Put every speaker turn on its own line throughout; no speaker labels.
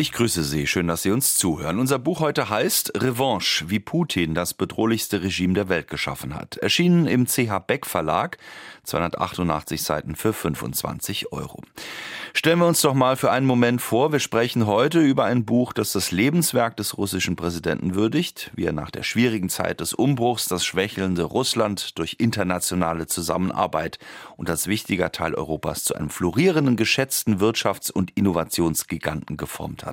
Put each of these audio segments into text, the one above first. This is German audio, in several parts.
Ich grüße Sie, schön, dass Sie uns zuhören. Unser Buch heute heißt Revanche, wie Putin das bedrohlichste Regime der Welt geschaffen hat. Erschienen im CH Beck Verlag, 288 Seiten für 25 Euro. Stellen wir uns doch mal für einen Moment vor, wir sprechen heute über ein Buch, das das Lebenswerk des russischen Präsidenten würdigt, wie er nach der schwierigen Zeit des Umbruchs das schwächelnde Russland durch internationale Zusammenarbeit und als wichtiger Teil Europas zu einem florierenden, geschätzten Wirtschafts- und Innovationsgiganten geformt hat.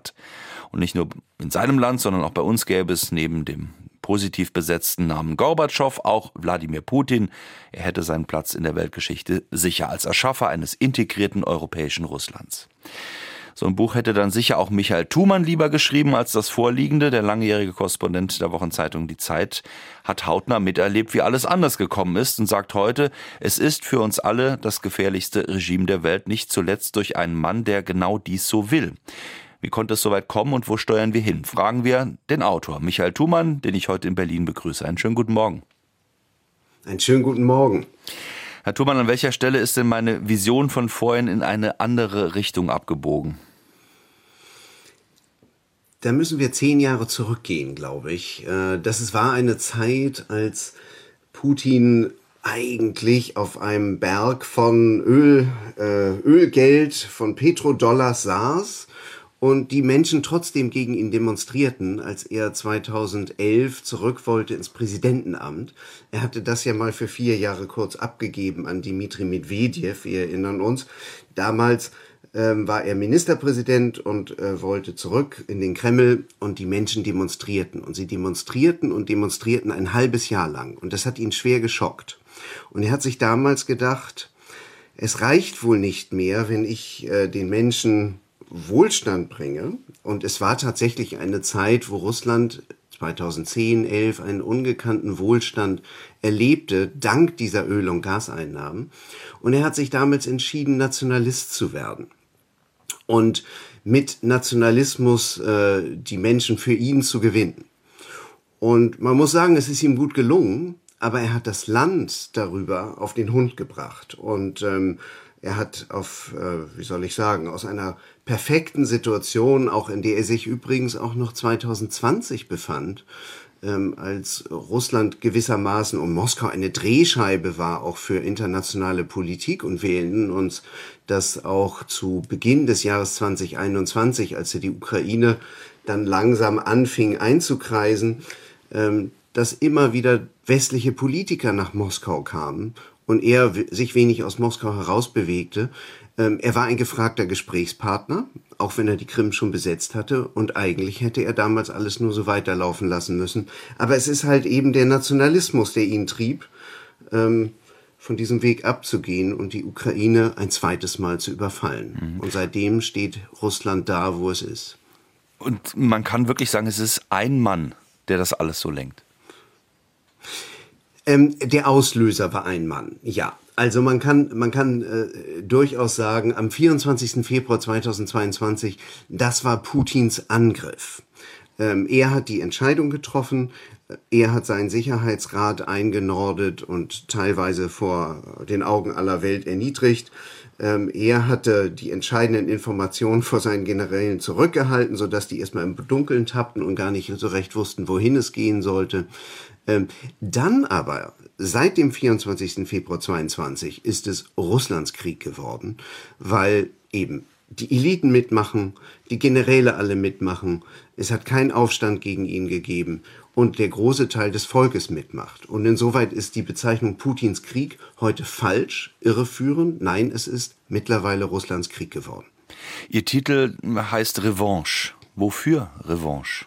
Und nicht nur in seinem Land, sondern auch bei uns gäbe es neben dem positiv besetzten Namen Gorbatschow auch Wladimir Putin. Er hätte seinen Platz in der Weltgeschichte sicher als Erschaffer eines integrierten europäischen Russlands. So ein Buch hätte dann sicher auch Michael Thumann lieber geschrieben als das vorliegende. Der langjährige Korrespondent der Wochenzeitung Die Zeit hat hautnah miterlebt, wie alles anders gekommen ist und sagt heute, es ist für uns alle das gefährlichste Regime der Welt, nicht zuletzt durch einen Mann, der genau dies so will. Wie konnte es so weit kommen und wo steuern wir hin? Fragen wir den Autor Michael Thumann, den ich heute in Berlin begrüße. Einen schönen guten Morgen.
Einen schönen guten Morgen.
Herr Thumann, an welcher Stelle ist denn meine Vision von vorhin in eine andere Richtung abgebogen?
Da müssen wir zehn Jahre zurückgehen, glaube ich. Äh, das war eine Zeit, als Putin eigentlich auf einem Berg von Öl, äh, Ölgeld, von Petrodollars saß und die Menschen trotzdem gegen ihn demonstrierten, als er 2011 zurück wollte ins Präsidentenamt. Er hatte das ja mal für vier Jahre kurz abgegeben an Dimitri Medvedev, wir erinnern uns. Damals ähm, war er Ministerpräsident und äh, wollte zurück in den Kreml und die Menschen demonstrierten. Und sie demonstrierten und demonstrierten ein halbes Jahr lang. Und das hat ihn schwer geschockt. Und er hat sich damals gedacht, es reicht wohl nicht mehr, wenn ich äh, den Menschen Wohlstand bringe. Und es war tatsächlich eine Zeit, wo Russland 2010, 11 einen ungekannten Wohlstand erlebte, dank dieser Öl- und Gaseinnahmen. Und er hat sich damals entschieden, Nationalist zu werden. Und mit Nationalismus äh, die Menschen für ihn zu gewinnen. Und man muss sagen, es ist ihm gut gelungen, aber er hat das Land darüber auf den Hund gebracht. Und ähm, er hat auf, äh, wie soll ich sagen, aus einer perfekten Situation, auch in der er sich übrigens auch noch 2020 befand, ähm, als Russland gewissermaßen und Moskau eine Drehscheibe war, auch für internationale Politik. Und wir erinnern uns, dass auch zu Beginn des Jahres 2021, als er die Ukraine dann langsam anfing einzukreisen, ähm, dass immer wieder westliche Politiker nach Moskau kamen und er sich wenig aus Moskau herausbewegte. Ähm, er war ein gefragter Gesprächspartner, auch wenn er die Krim schon besetzt hatte. Und eigentlich hätte er damals alles nur so weiterlaufen lassen müssen. Aber es ist halt eben der Nationalismus, der ihn trieb, ähm, von diesem Weg abzugehen und die Ukraine ein zweites Mal zu überfallen. Mhm. Und seitdem steht Russland da, wo es ist.
Und man kann wirklich sagen, es ist ein Mann, der das alles so lenkt.
Ähm, der Auslöser war ein Mann, ja. Also man kann, man kann äh, durchaus sagen, am 24. Februar 2022, das war Putins Angriff. Ähm, er hat die Entscheidung getroffen, er hat seinen Sicherheitsrat eingenordet und teilweise vor den Augen aller Welt erniedrigt. Ähm, er hatte die entscheidenden Informationen vor seinen Generälen zurückgehalten, sodass die erstmal im Dunkeln tappten und gar nicht so recht wussten, wohin es gehen sollte. Ähm, dann aber, seit dem 24. Februar 22 ist es Russlands Krieg geworden, weil eben die Eliten mitmachen, die Generäle alle mitmachen, es hat keinen Aufstand gegen ihn gegeben und der große Teil des Volkes mitmacht. Und insoweit ist die Bezeichnung Putins Krieg heute falsch, irreführend. Nein, es ist mittlerweile Russlands Krieg geworden.
Ihr Titel heißt Revanche. Wofür Revanche?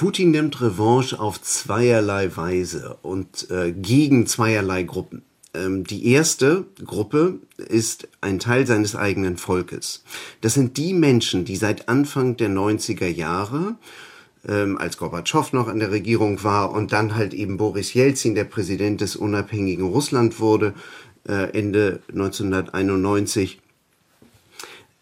Putin nimmt Revanche auf zweierlei Weise und äh, gegen zweierlei Gruppen. Ähm, die erste Gruppe ist ein Teil seines eigenen Volkes. Das sind die Menschen, die seit Anfang der 90er Jahre ähm, als Gorbatschow noch an der Regierung war und dann halt eben Boris Jelzin, der Präsident des unabhängigen Russland wurde, äh, Ende 1991,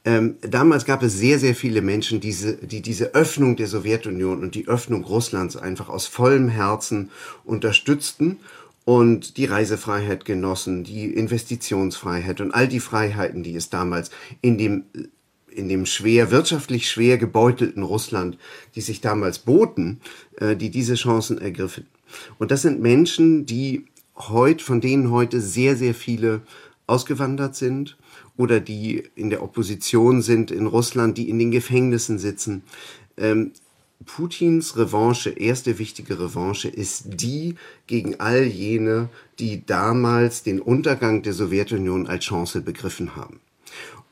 Ähm, damals gab es sehr, sehr viele Menschen, diese, die diese Öffnung der Sowjetunion und die Öffnung Russlands einfach aus vollem Herzen unterstützten und die Reisefreiheit genossen, die Investitionsfreiheit und all die Freiheiten, die es damals in dem in dem schwer, wirtschaftlich schwer gebeutelten Russland, die sich damals boten, äh, die diese Chancen ergriffen. Und das sind Menschen, die heute, von denen heute sehr, sehr viele ausgewandert sind oder die in der Opposition sind in Russland, die in den Gefängnissen sitzen. Ähm, Putins Revanche, erste wichtige Revanche, ist die gegen all jene, die damals den Untergang der Sowjetunion als Chance begriffen haben.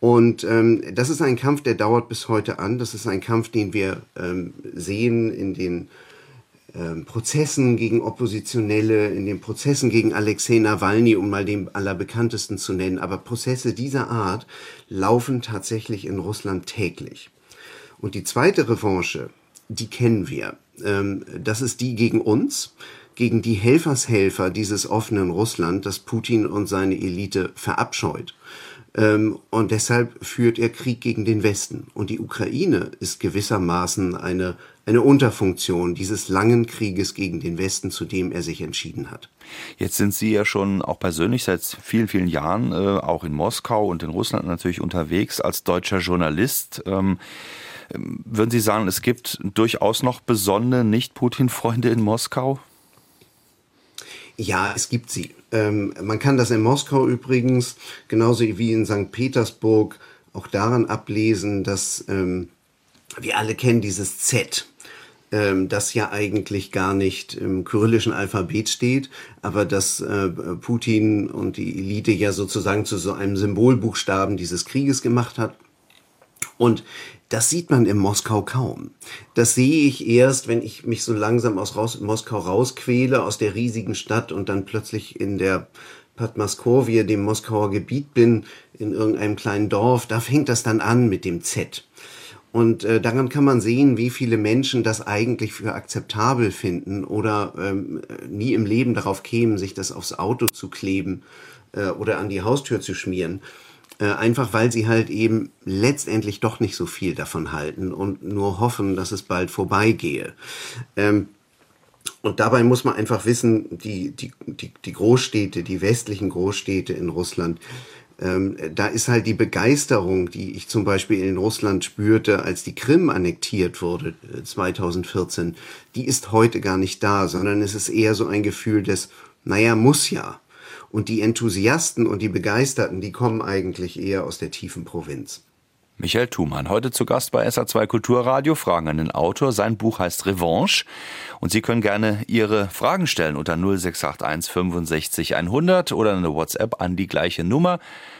Und ähm, das ist ein Kampf, der dauert bis heute an. Das ist ein Kampf, den wir ähm, sehen in den Prozessen gegen Oppositionelle, in den Prozessen gegen Alexei Nawalny, um mal den allerbekanntesten zu nennen. Aber Prozesse dieser Art laufen tatsächlich in Russland täglich. Und die zweite Revanche, die kennen wir. Ähm, das ist die gegen uns, gegen die Helfershelfer dieses offenen Russland, das Putin und seine Elite verabscheut. Ähm, und deshalb führt er Krieg gegen den Westen. Und die Ukraine ist gewissermaßen eine, eine Unterfunktion dieses langen Krieges gegen den Westen, zu dem er sich entschieden hat.
Jetzt sind Sie ja schon auch persönlich seit vielen, vielen Jahren äh, auch in Moskau und in Russland natürlich unterwegs als deutscher Journalist. Ähm, ähm würden Sie sagen, es gibt durchaus noch besonnene Nicht-Putin-Freunde in Moskau?
Ja, es gibt sie. Ähm, man kann das in Moskau übrigens, genauso wie in St. Petersburg, auch daran ablesen, dass ähm, wir alle kennen dieses Z, ähm, das ja eigentlich gar nicht im kyrillischen Alphabet steht, aber dass äh, Putin und die Elite ja sozusagen zu so einem Symbolbuchstaben dieses Krieges gemacht hat. Und das sieht man in Moskau kaum. Das sehe ich erst, wenn ich mich so langsam aus raus, Moskau rausquäle, aus der riesigen Stadt und dann plötzlich in der Padmaskovie, dem Moskauer Gebiet bin, in irgendeinem kleinen Dorf. Da fängt das dann an mit dem Z. Und äh, daran kann man sehen, wie viele Menschen das eigentlich für akzeptabel finden oder ähm, nie im Leben darauf kämen, sich das aufs Auto zu kleben äh, oder an die Haustür zu schmieren. Äh, einfach weil sie halt eben letztendlich doch nicht so viel davon halten und nur hoffen, dass es bald vorbeigehe. Ähm, und dabei muss man einfach wissen, die, die, die, die Großstädte, die westlichen Großstädte in Russland, ähm, da ist halt die Begeisterung, die ich zum Beispiel in Russland spürte, als die Krim annektiert wurde 2014, äh, die ist heute gar nicht da, sondern es ist eher so ein Gefühl des, naja, muss ja. Und die Enthusiasten und die Begeisterten, die kommen eigentlich eher aus der tiefen Provinz.
Michael Thumann, heute zu Gast bei SA2 Kulturradio. Fragen an den Autor. Sein Buch heißt Revanche. Und Sie können gerne Ihre Fragen stellen unter 0681 65 100 oder eine WhatsApp an die gleiche Nummer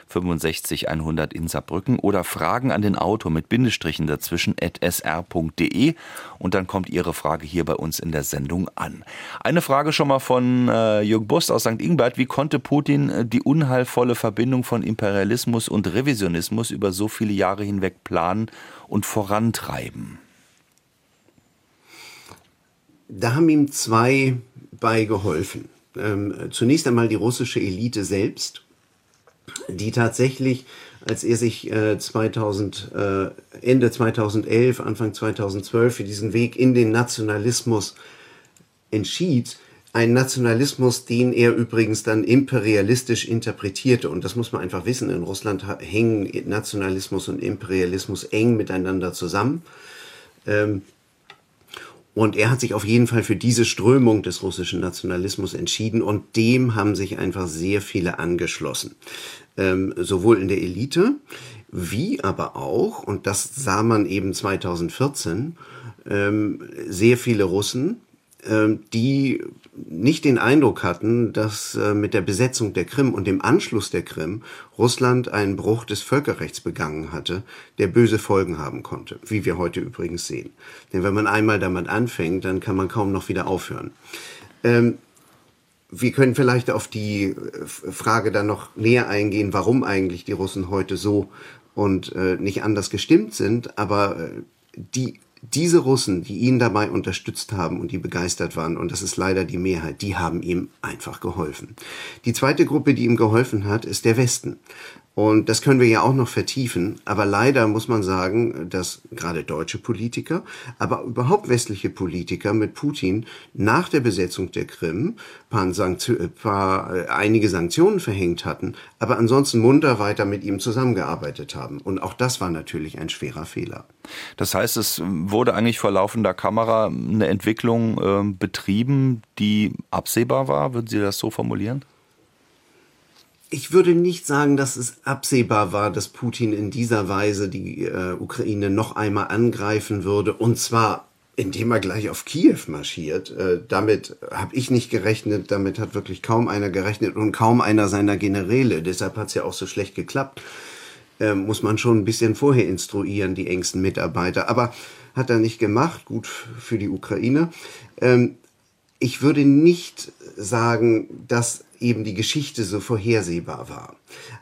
65 100 in Saarbrücken oder Fragen an den Autor mit Bindestrichen dazwischen at sr.de und dann kommt Ihre Frage hier bei uns in der Sendung an. Eine Frage schon mal von äh, Jürgen Bust aus St. Ingbert. Wie konnte Putin äh, die unheilvolle Verbindung von Imperialismus und Revisionismus über so viele Jahre hinweg planen und vorantreiben?
Da haben ihm zwei bei geholfen. Ähm, zunächst einmal die russische Elite selbst, die tatsächlich, als er sich äh, 2000, äh, Ende 2011, Anfang 2012 für diesen Weg in den Nationalismus entschied, ein Nationalismus, den er übrigens dann imperialistisch interpretierte. Und das muss man einfach wissen. In Russland hängen Nationalismus und Imperialismus eng miteinander zusammen. Ähm, und er hat sich auf jeden Fall für diese Strömung des russischen Nationalismus entschieden und dem haben sich einfach sehr viele angeschlossen. Ähm, sowohl in der Elite wie aber auch, und das sah man eben 2014, ähm, sehr viele Russen, ähm, die nicht den Eindruck hatten, dass äh, mit der Besetzung der Krim und dem Anschluss der Krim Russland einen Bruch des Völkerrechts begangen hatte, der böse Folgen haben konnte, wie wir heute übrigens sehen. Denn wenn man einmal damit anfängt, dann kann man kaum noch wieder aufhören. Ähm, wir können vielleicht auf die äh, Frage dann noch näher eingehen, warum eigentlich die Russen heute so und äh, nicht anders gestimmt sind, aber äh, die diese Russen, die ihn dabei unterstützt haben und die begeistert waren, und das ist leider die Mehrheit, die haben ihm einfach geholfen. Die zweite Gruppe, die ihm geholfen hat, ist der Westen. Und das können wir ja auch noch vertiefen. Aber leider muss man sagen, dass gerade deutsche Politiker, aber überhaupt westliche Politiker mit Putin nach der Besetzung der Krim paar Sanktion, paar, äh, einige Sanktionen verhängt hatten, aber ansonsten munter weiter mit ihm zusammengearbeitet haben. Und auch das war natürlich ein schwerer Fehler.
Das heißt, es wurde eigentlich vor laufender Kamera eine Entwicklung äh, betrieben, die absehbar war. Würden Sie das so formulieren?
Ich würde nicht sagen, dass es absehbar war, dass Putin in dieser Weise die äh, Ukraine noch einmal angreifen würde, und zwar indem er gleich auf Kiew marschiert. Äh, damit habe ich nicht gerechnet, damit hat wirklich kaum einer gerechnet und kaum einer seiner Generäle. Deshalb hat es ja auch so schlecht geklappt. Äh, muss man schon ein bisschen vorher instruieren, die engsten Mitarbeiter. Aber hat er nicht gemacht, gut für die Ukraine. Ähm, ich würde nicht sagen, dass eben die Geschichte so vorhersehbar war.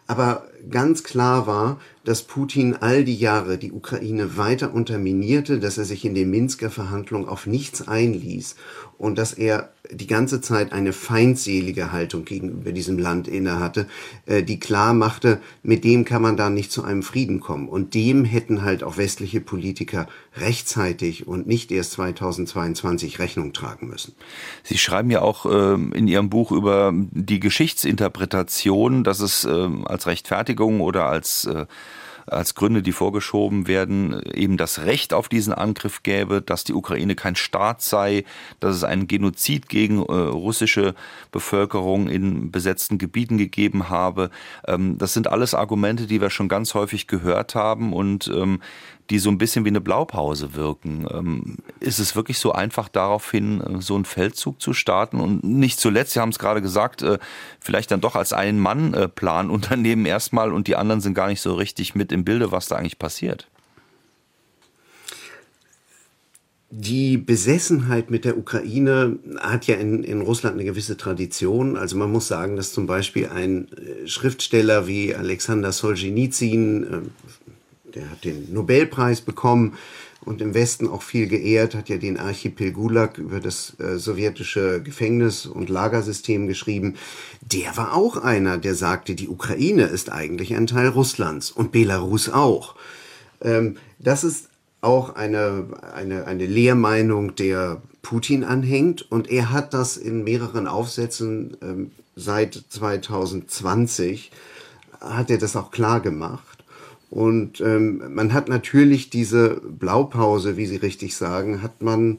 Aber ganz klar war, dass Putin all die Jahre die Ukraine weiter unterminierte, dass er sich in den Minsker Verhandlungen auf nichts einließ und dass er die ganze Zeit eine feindselige Haltung gegenüber diesem Land innehatte, äh, die klar machte, mit dem kann man da nicht zu einem Frieden kommen. Und dem hätten halt auch westliche Politiker rechtzeitig und nicht erst 2022 Rechnung tragen müssen.
Sie schreiben ja auch äh, in Ihrem Buch über die Geschichtsinterpretation, dass es äh, als Rechtfertigung oder als äh, als Gründe, die vorgeschoben werden, eben das Recht auf diesen Angriff gäbe, dass die Ukraine kein Staat sei, dass es einen Genozid gegen äh, russische Bevölkerung in besetzten Gebieten gegeben habe. Ähm, das sind alles Argumente, die wir schon ganz häufig gehört haben und ähm, die so ein bisschen wie eine Blaupause wirken. Ähm, ist es wirklich so einfach daraufhin, äh, so einen Feldzug zu starten? Und nicht zuletzt, Sie haben es gerade gesagt, äh, vielleicht dann doch als Ein-Mann-Plan unternehmen erstmal und die anderen sind gar nicht so richtig mit im Bilde, was da eigentlich passiert.
Die Besessenheit mit der Ukraine hat ja in, in Russland eine gewisse Tradition. Also man muss sagen, dass zum Beispiel ein äh, Schriftsteller wie Alexander Solzhenitsyn, der hat den Nobelpreis bekommen und im Westen auch viel geehrt, hat ja den Archipel Gulag über das äh, sowjetische Gefängnis- und Lagersystem geschrieben. Der war auch einer, der sagte, die Ukraine ist eigentlich ein Teil Russlands und Belarus auch. Ähm, das ist auch eine, eine, eine Lehrmeinung, der Putin anhängt und er hat das in mehreren Aufsätzen ähm, seit 2020 hat er das auch klar gemacht. Und ähm, man hat natürlich diese Blaupause, wie Sie richtig sagen, hat man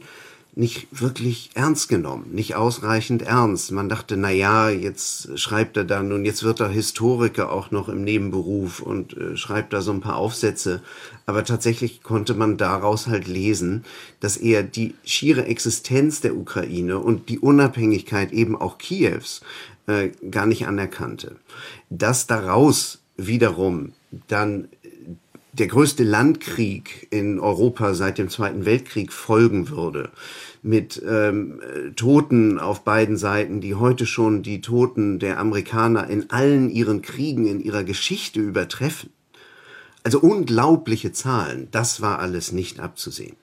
nicht wirklich ernst genommen, nicht ausreichend ernst. Man dachte, na ja, jetzt schreibt er dann und jetzt wird er Historiker auch noch im Nebenberuf und äh, schreibt da so ein paar Aufsätze. Aber tatsächlich konnte man daraus halt lesen, dass er die schiere Existenz der Ukraine und die Unabhängigkeit eben auch Kiews äh, gar nicht anerkannte. Dass daraus wiederum dann der größte Landkrieg in Europa seit dem Zweiten Weltkrieg folgen würde, mit ähm, Toten auf beiden Seiten, die heute schon die Toten der Amerikaner in allen ihren Kriegen in ihrer Geschichte übertreffen. Also unglaubliche Zahlen, das war alles nicht abzusehen.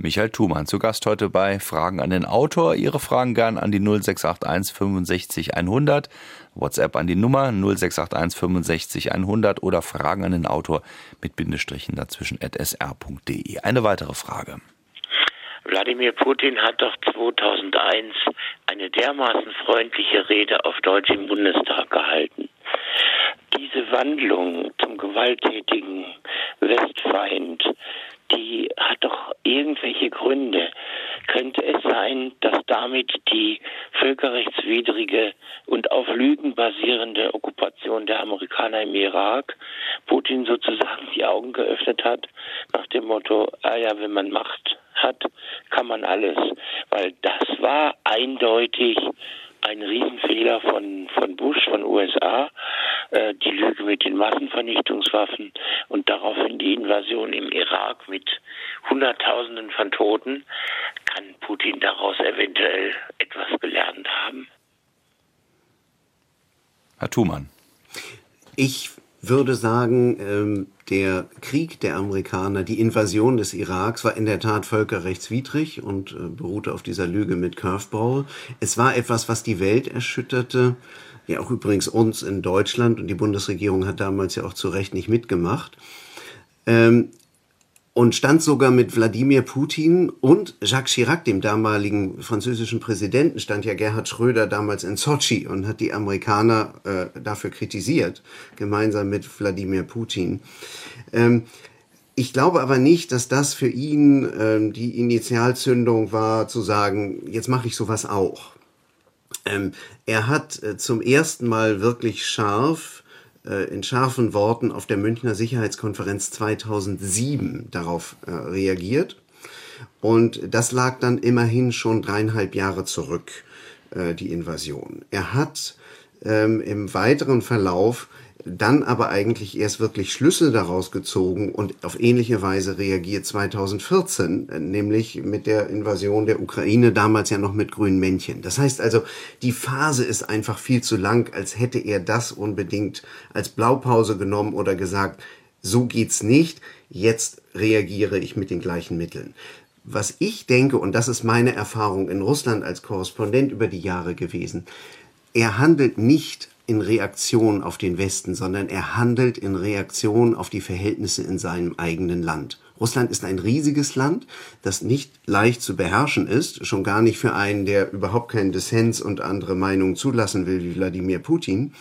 Michael Thumann zu Gast heute bei Fragen an den Autor. Ihre Fragen gern an die 0681 65 100, WhatsApp an die Nummer 0681 65 100 oder Fragen an den Autor mit Bindestrichen dazwischen at sr.de. Eine weitere Frage.
Wladimir Putin hat doch 2001 eine dermaßen freundliche Rede auf Deutsch im Bundestag gehalten. Diese Wandlung zum gewalttätigen Westfeind, die hat doch irgendwelche Gründe. Könnte es sein, dass damit die völkerrechtswidrige und auf Lügen basierende Okkupation der Amerikaner im Irak Putin sozusagen die Augen geöffnet hat, nach dem Motto, ah ja, wenn man Macht hat, kann man alles. Weil das war eindeutig ein Riesenfehler von, von Bush, von USA, äh, die Lüge mit den Massenvernichtungswaffen und daraufhin die Invasion im Irak mit Hunderttausenden von Toten. Kann Putin daraus eventuell etwas gelernt haben?
Herr Thumann.
Ich würde sagen, ähm, der Krieg der Amerikaner, die Invasion des Iraks war in der Tat völkerrechtswidrig und äh, beruhte auf dieser Lüge mit Curveball. Es war etwas, was die Welt erschütterte. Ja, auch übrigens uns in Deutschland und die Bundesregierung hat damals ja auch zu Recht nicht mitgemacht. Und stand sogar mit Wladimir Putin und Jacques Chirac, dem damaligen französischen Präsidenten, stand ja Gerhard Schröder damals in Sochi und hat die Amerikaner äh, dafür kritisiert, gemeinsam mit Wladimir Putin. Ähm, ich glaube aber nicht, dass das für ihn ähm, die Initialzündung war, zu sagen, jetzt mache ich sowas auch. Ähm, er hat äh, zum ersten Mal wirklich scharf in scharfen Worten auf der Münchner Sicherheitskonferenz 2007 darauf äh, reagiert. Und das lag dann immerhin schon dreieinhalb Jahre zurück, äh, die Invasion. Er hat ähm, im weiteren Verlauf dann aber eigentlich erst wirklich Schlüsse daraus gezogen und auf ähnliche Weise reagiert 2014, nämlich mit der Invasion der Ukraine, damals ja noch mit grünen Männchen. Das heißt also, die Phase ist einfach viel zu lang, als hätte er das unbedingt als Blaupause genommen oder gesagt, so geht's nicht, jetzt reagiere ich mit den gleichen Mitteln. Was ich denke, und das ist meine Erfahrung in Russland als Korrespondent über die Jahre gewesen, er handelt nicht in Reaktion auf den Westen, sondern er handelt in Reaktion auf die Verhältnisse in seinem eigenen Land. Russland ist ein riesiges Land, das nicht leicht zu beherrschen ist, schon gar nicht für einen, der überhaupt keinen Dissens und andere Meinungen zulassen will, wie Wladimir Putin.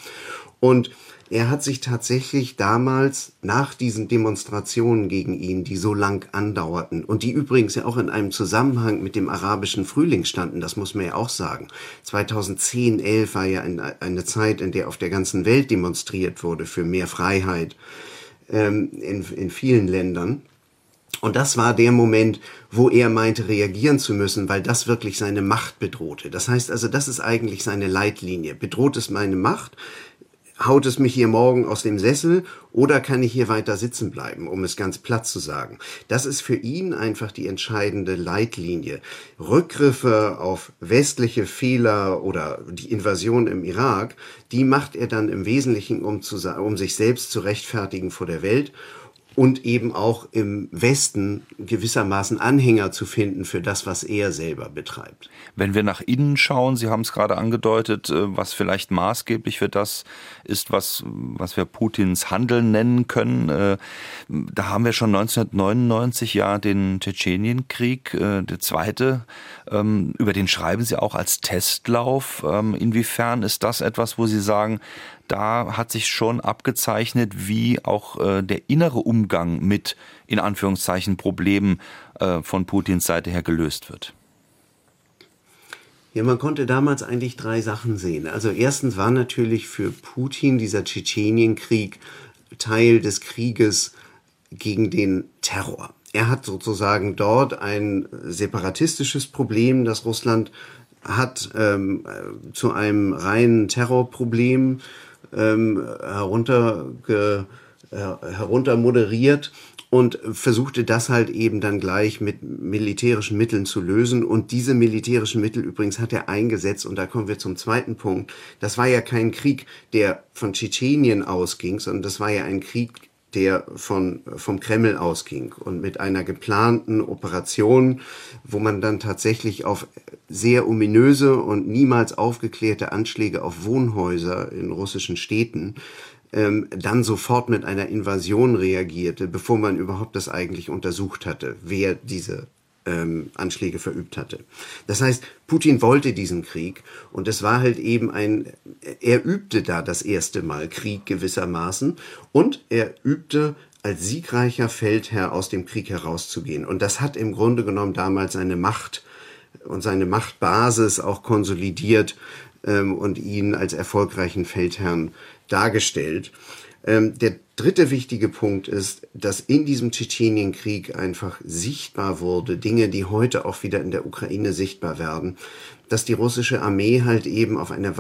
Und er hat sich tatsächlich damals nach diesen Demonstrationen gegen ihn, die so lang andauerten und die übrigens ja auch in einem Zusammenhang mit dem arabischen Frühling standen, das muss man ja auch sagen. 2010, 11 war ja eine Zeit, in der auf der ganzen Welt demonstriert wurde für mehr Freiheit ähm, in, in vielen Ländern. Und das war der Moment, wo er meinte, reagieren zu müssen, weil das wirklich seine Macht bedrohte. Das heißt also, das ist eigentlich seine Leitlinie. Bedroht es meine Macht? Haut es mich hier morgen aus dem Sessel oder kann ich hier weiter sitzen bleiben, um es ganz platt zu sagen. Das ist für ihn einfach die entscheidende Leitlinie. Rückgriffe auf westliche Fehler oder die Invasion im Irak, die macht er dann im Wesentlichen, um, zu, um sich selbst zu rechtfertigen vor der Welt und eben auch im Westen gewissermaßen Anhänger zu finden für das, was er selber betreibt.
Wenn wir nach innen schauen, Sie haben es gerade angedeutet, äh, was vielleicht maßgeblich für das ist, was, was wir Putins Handeln nennen können. Äh, da haben wir schon 1999 ja den Tschetschenienkrieg, äh, der zweite, ähm, über den schreiben Sie auch als Testlauf. Ähm, inwiefern ist das etwas, wo Sie sagen, da hat sich schon abgezeichnet, wie auch äh, der innere Umgang mit, in Anführungszeichen, Problemen äh, von Putins Seite her gelöst wird.
Ja, man konnte damals eigentlich drei Sachen sehen. Also erstens war natürlich für Putin dieser Tschetschenienkrieg Teil des Krieges gegen den Terror. Er hat sozusagen dort ein separatistisches Problem, das Russland hat, ähm, äh, zu einem reinen Terrorproblem ähm, herunter, äh, heruntermoderiert und versuchte das halt eben dann gleich mit militärischen Mitteln zu lösen. Und diese militärischen Mittel übrigens hat er eingesetzt. Und da kommen wir zum zweiten Punkt. Das war ja kein Krieg, der von Tschetschenien ausging, sondern das war ja ein Krieg, der von, vom Kreml ausging und mit einer geplanten Operation, wo man dann tatsächlich auf sehr ominöse und niemals aufgeklärte Anschläge auf Wohnhäuser in russischen Städten ähm, dann sofort mit einer Invasion reagierte, bevor man überhaupt das eigentlich untersucht hatte, wer diese ähm, Anschläge verübt hatte. Das heißt, Putin wollte diesen Krieg und es war halt eben ein, er übte da das erste Mal Krieg gewissermaßen und er übte als siegreicher Feldherr aus dem Krieg herauszugehen. Und das hat im Grunde genommen damals seine Macht und seine Machtbasis auch konsolidiert ähm, und ihn als erfolgreichen Feldherrn dargestellt. Ähm, der dritte wichtige Punkt ist, dass in diesem Tschetschenienkrieg einfach sichtbar wurde, Dinge, die heute auch wieder in der Ukraine sichtbar werden, dass die russische Armee halt eben auf eine,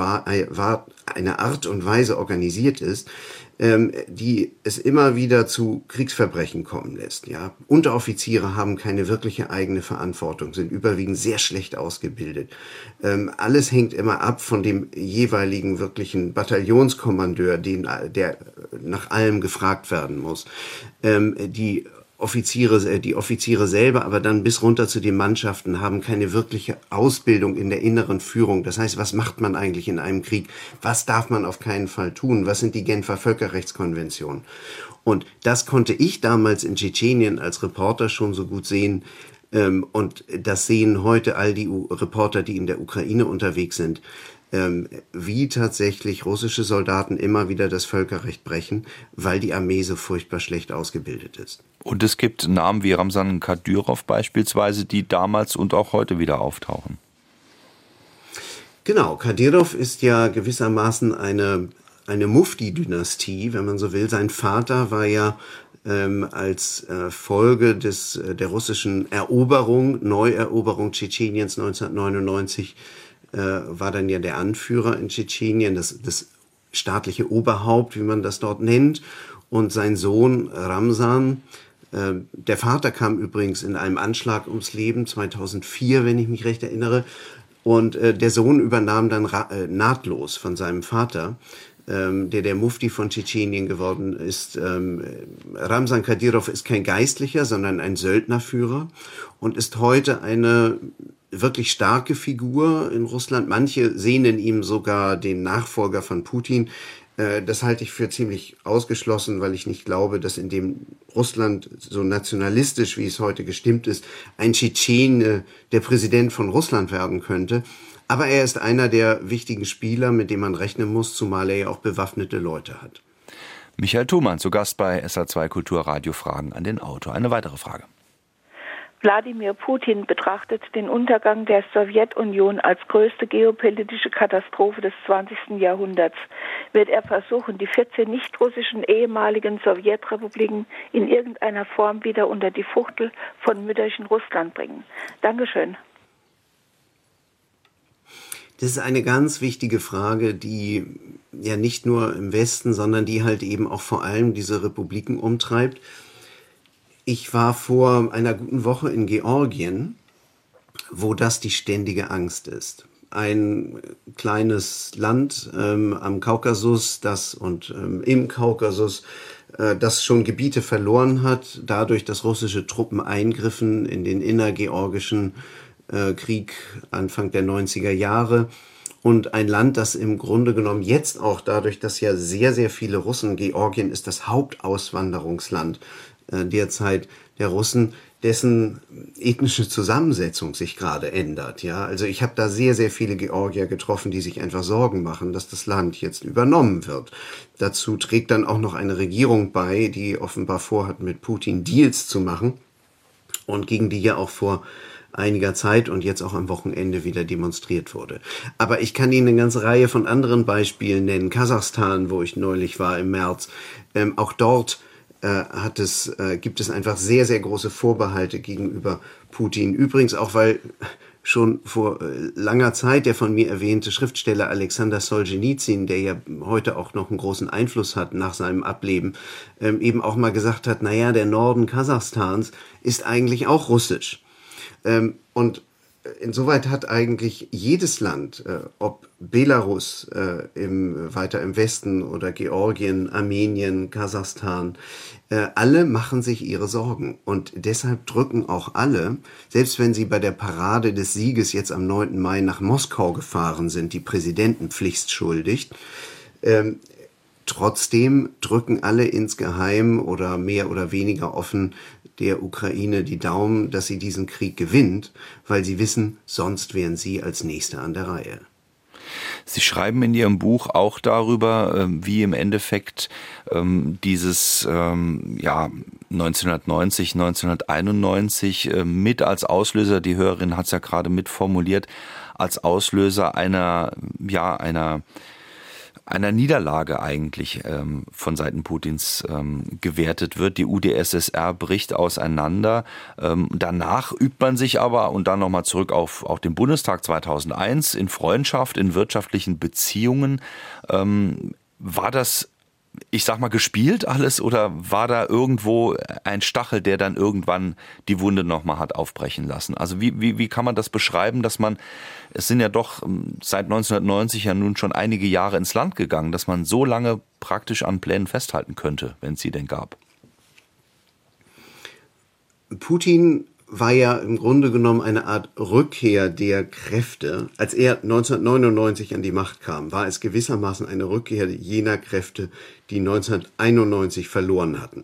eine Art und Weise organisiert ist, ähm, die es immer wieder zu Kriegsverbrechen kommen lässt. Ja, Unteroffiziere haben keine wirkliche eigene Verantwortung, sind überwiegend sehr schlecht ausgebildet. Ähm, alles hängt immer ab von dem jeweiligen wirklichen Bataillonskommandeur, den, der nach allem gefragt werden muss. Ähm, die Offiziere, äh, die Offiziere selber, aber dann bis runter zu den Mannschaften haben keine wirkliche Ausbildung in der inneren Führung. Das heißt, was macht man eigentlich in einem Krieg? Was darf man auf keinen Fall tun? Was sind die Genfer Völkerrechtskonventionen? Und das konnte ich damals in Tschetschenien als Reporter schon so gut sehen. Ähm, und das sehen heute all die Reporter, die in der Ukraine unterwegs sind ähm, wie tatsächlich russische Soldaten immer wieder das Völkerrecht brechen, weil die Armee so furchtbar schlecht ausgebildet ist.
Und es gibt Namen wie Ramsan Kadyrov beispielsweise, die damals und auch heute wieder auftauchen.
Genau, Kadyrov ist ja gewissermaßen eine, eine Mufti-Dynastie, wenn man so will. Sein Vater war ja ähm, als äh, Folge des, äh, der russischen Eroberung, Neueroberung Tschetscheniens 1999 äh, war dann ja der Anführer in Tschetschenien, das, das staatliche Oberhaupt, wie man das dort nennt. Und sein Sohn Ramsan, äh, der Vater kam übrigens in einem Anschlag ums Leben, 2004, wenn ich mich recht erinnere. Und äh, der Sohn übernahm dann äh, nahtlos von seinem Vater, ähm, der der Mufti von Tschetschenien geworden ist. Ähm, Ramsan Kadyrov ist kein Geistlicher, sondern ein Söldnerführer und ist heute eine wirklich starke Figur in Russland. Manche sehen in ihm sogar den Nachfolger von Putin. Äh, das halte ich für ziemlich ausgeschlossen, weil ich nicht glaube, dass in dem Russland so nationalistisch, wie es heute gestimmt ist, ein Tschetschene der Präsident von Russland werden könnte. Aber er ist einer der wichtigen Spieler, mit dem man rechnen muss, zumal er ja auch bewaffnete Leute hat.
Michael Thumann zu Gast bei SA2 Kulturradio Fragen an den Autor. Eine weitere Frage.
Wladimir Putin betrachtet den Untergang der Sowjetunion als größte geopolitische Katastrophe des 20. Jahrhunderts. Wird er versuchen, die 14 nicht-russischen ehemaligen Sowjetrepubliken in irgendeiner Form wieder unter die Fuchtel von mütterchen Russland bringen? Dankeschön.
Das ist eine ganz wichtige Frage, die ja nicht nur im Westen, sondern die halt eben auch vor allem diese Republiken umtreibt. Ich war vor einer guten Woche in Georgien, wo das die ständige Angst ist. Ein kleines Land ähm, am Kaukasus, das und ähm, im Kaukasus, äh, das schon Gebiete verloren hat, dadurch, dass russische Truppen eingriffen in den innergeorgischen äh, Krieg Anfang der 90er Jahre und ein Land, das im Grunde genommen jetzt auch dadurch, dass ja sehr, sehr viele Russen, Georgien ist das Hauptauswanderungsland äh, derzeit der Russen, dessen ethnische Zusammensetzung sich gerade ändert. Ja, also ich habe da sehr, sehr viele Georgier getroffen, die sich einfach Sorgen machen, dass das Land jetzt übernommen wird. Dazu trägt dann auch noch eine Regierung bei, die offenbar vorhat, mit Putin Deals zu machen und gegen die ja auch vor einiger Zeit und jetzt auch am Wochenende wieder demonstriert wurde. Aber ich kann Ihnen eine ganze Reihe von anderen Beispielen nennen. Kasachstan, wo ich neulich war im März. Ähm, auch dort äh, hat es, äh, gibt es einfach sehr, sehr große Vorbehalte gegenüber Putin. Übrigens auch, weil schon vor äh, langer Zeit der von mir erwähnte Schriftsteller Alexander Solzhenitsyn, der ja heute auch noch einen großen Einfluss hat nach seinem Ableben, ähm, eben auch mal gesagt hat, naja, der Norden Kasachstans ist eigentlich auch russisch. Ähm, und insoweit hat eigentlich jedes Land, äh, ob Belarus äh, im, weiter im Westen oder Georgien, Armenien, Kasachstan, äh, alle machen sich ihre Sorgen. Und deshalb drücken auch alle, selbst wenn sie bei der Parade des Sieges jetzt am 9. Mai nach Moskau gefahren sind, die Präsidenten pflichtschuldig, ähm, Trotzdem drücken alle insgeheim oder mehr oder weniger offen der Ukraine die Daumen, dass sie diesen Krieg gewinnt, weil sie wissen, sonst wären sie als Nächste an der Reihe.
Sie schreiben in Ihrem Buch auch darüber, ähm, wie im Endeffekt ähm, dieses ähm, ja 1990, 1991 mit als Auslöser, die Hörerin hat es ja gerade mitformuliert, als Auslöser einer ja einer einer Niederlage eigentlich ähm, von Seiten Putins ähm, gewertet wird. Die UdSSR bricht auseinander. Ähm, danach übt man sich aber, und dann nochmal zurück auf, auf den Bundestag 2001, in Freundschaft, in wirtschaftlichen Beziehungen. Ähm, war das ich sag mal, gespielt alles oder war da irgendwo ein Stachel, der dann irgendwann die Wunde nochmal hat aufbrechen lassen? Also wie, wie, wie kann man das beschreiben, dass man, es sind ja doch ähm, seit 1990 ja nun schon einige Jahre ins Land gegangen, dass man so lange praktisch an Plänen festhalten könnte, wenn es sie denn gab?
Putin war ja im Grunde genommen eine Art Rückkehr der Kräfte. Als er 1999 an die Macht kam, war es gewissermaßen eine Rückkehr jener Kräfte, die 1991 verloren hatten.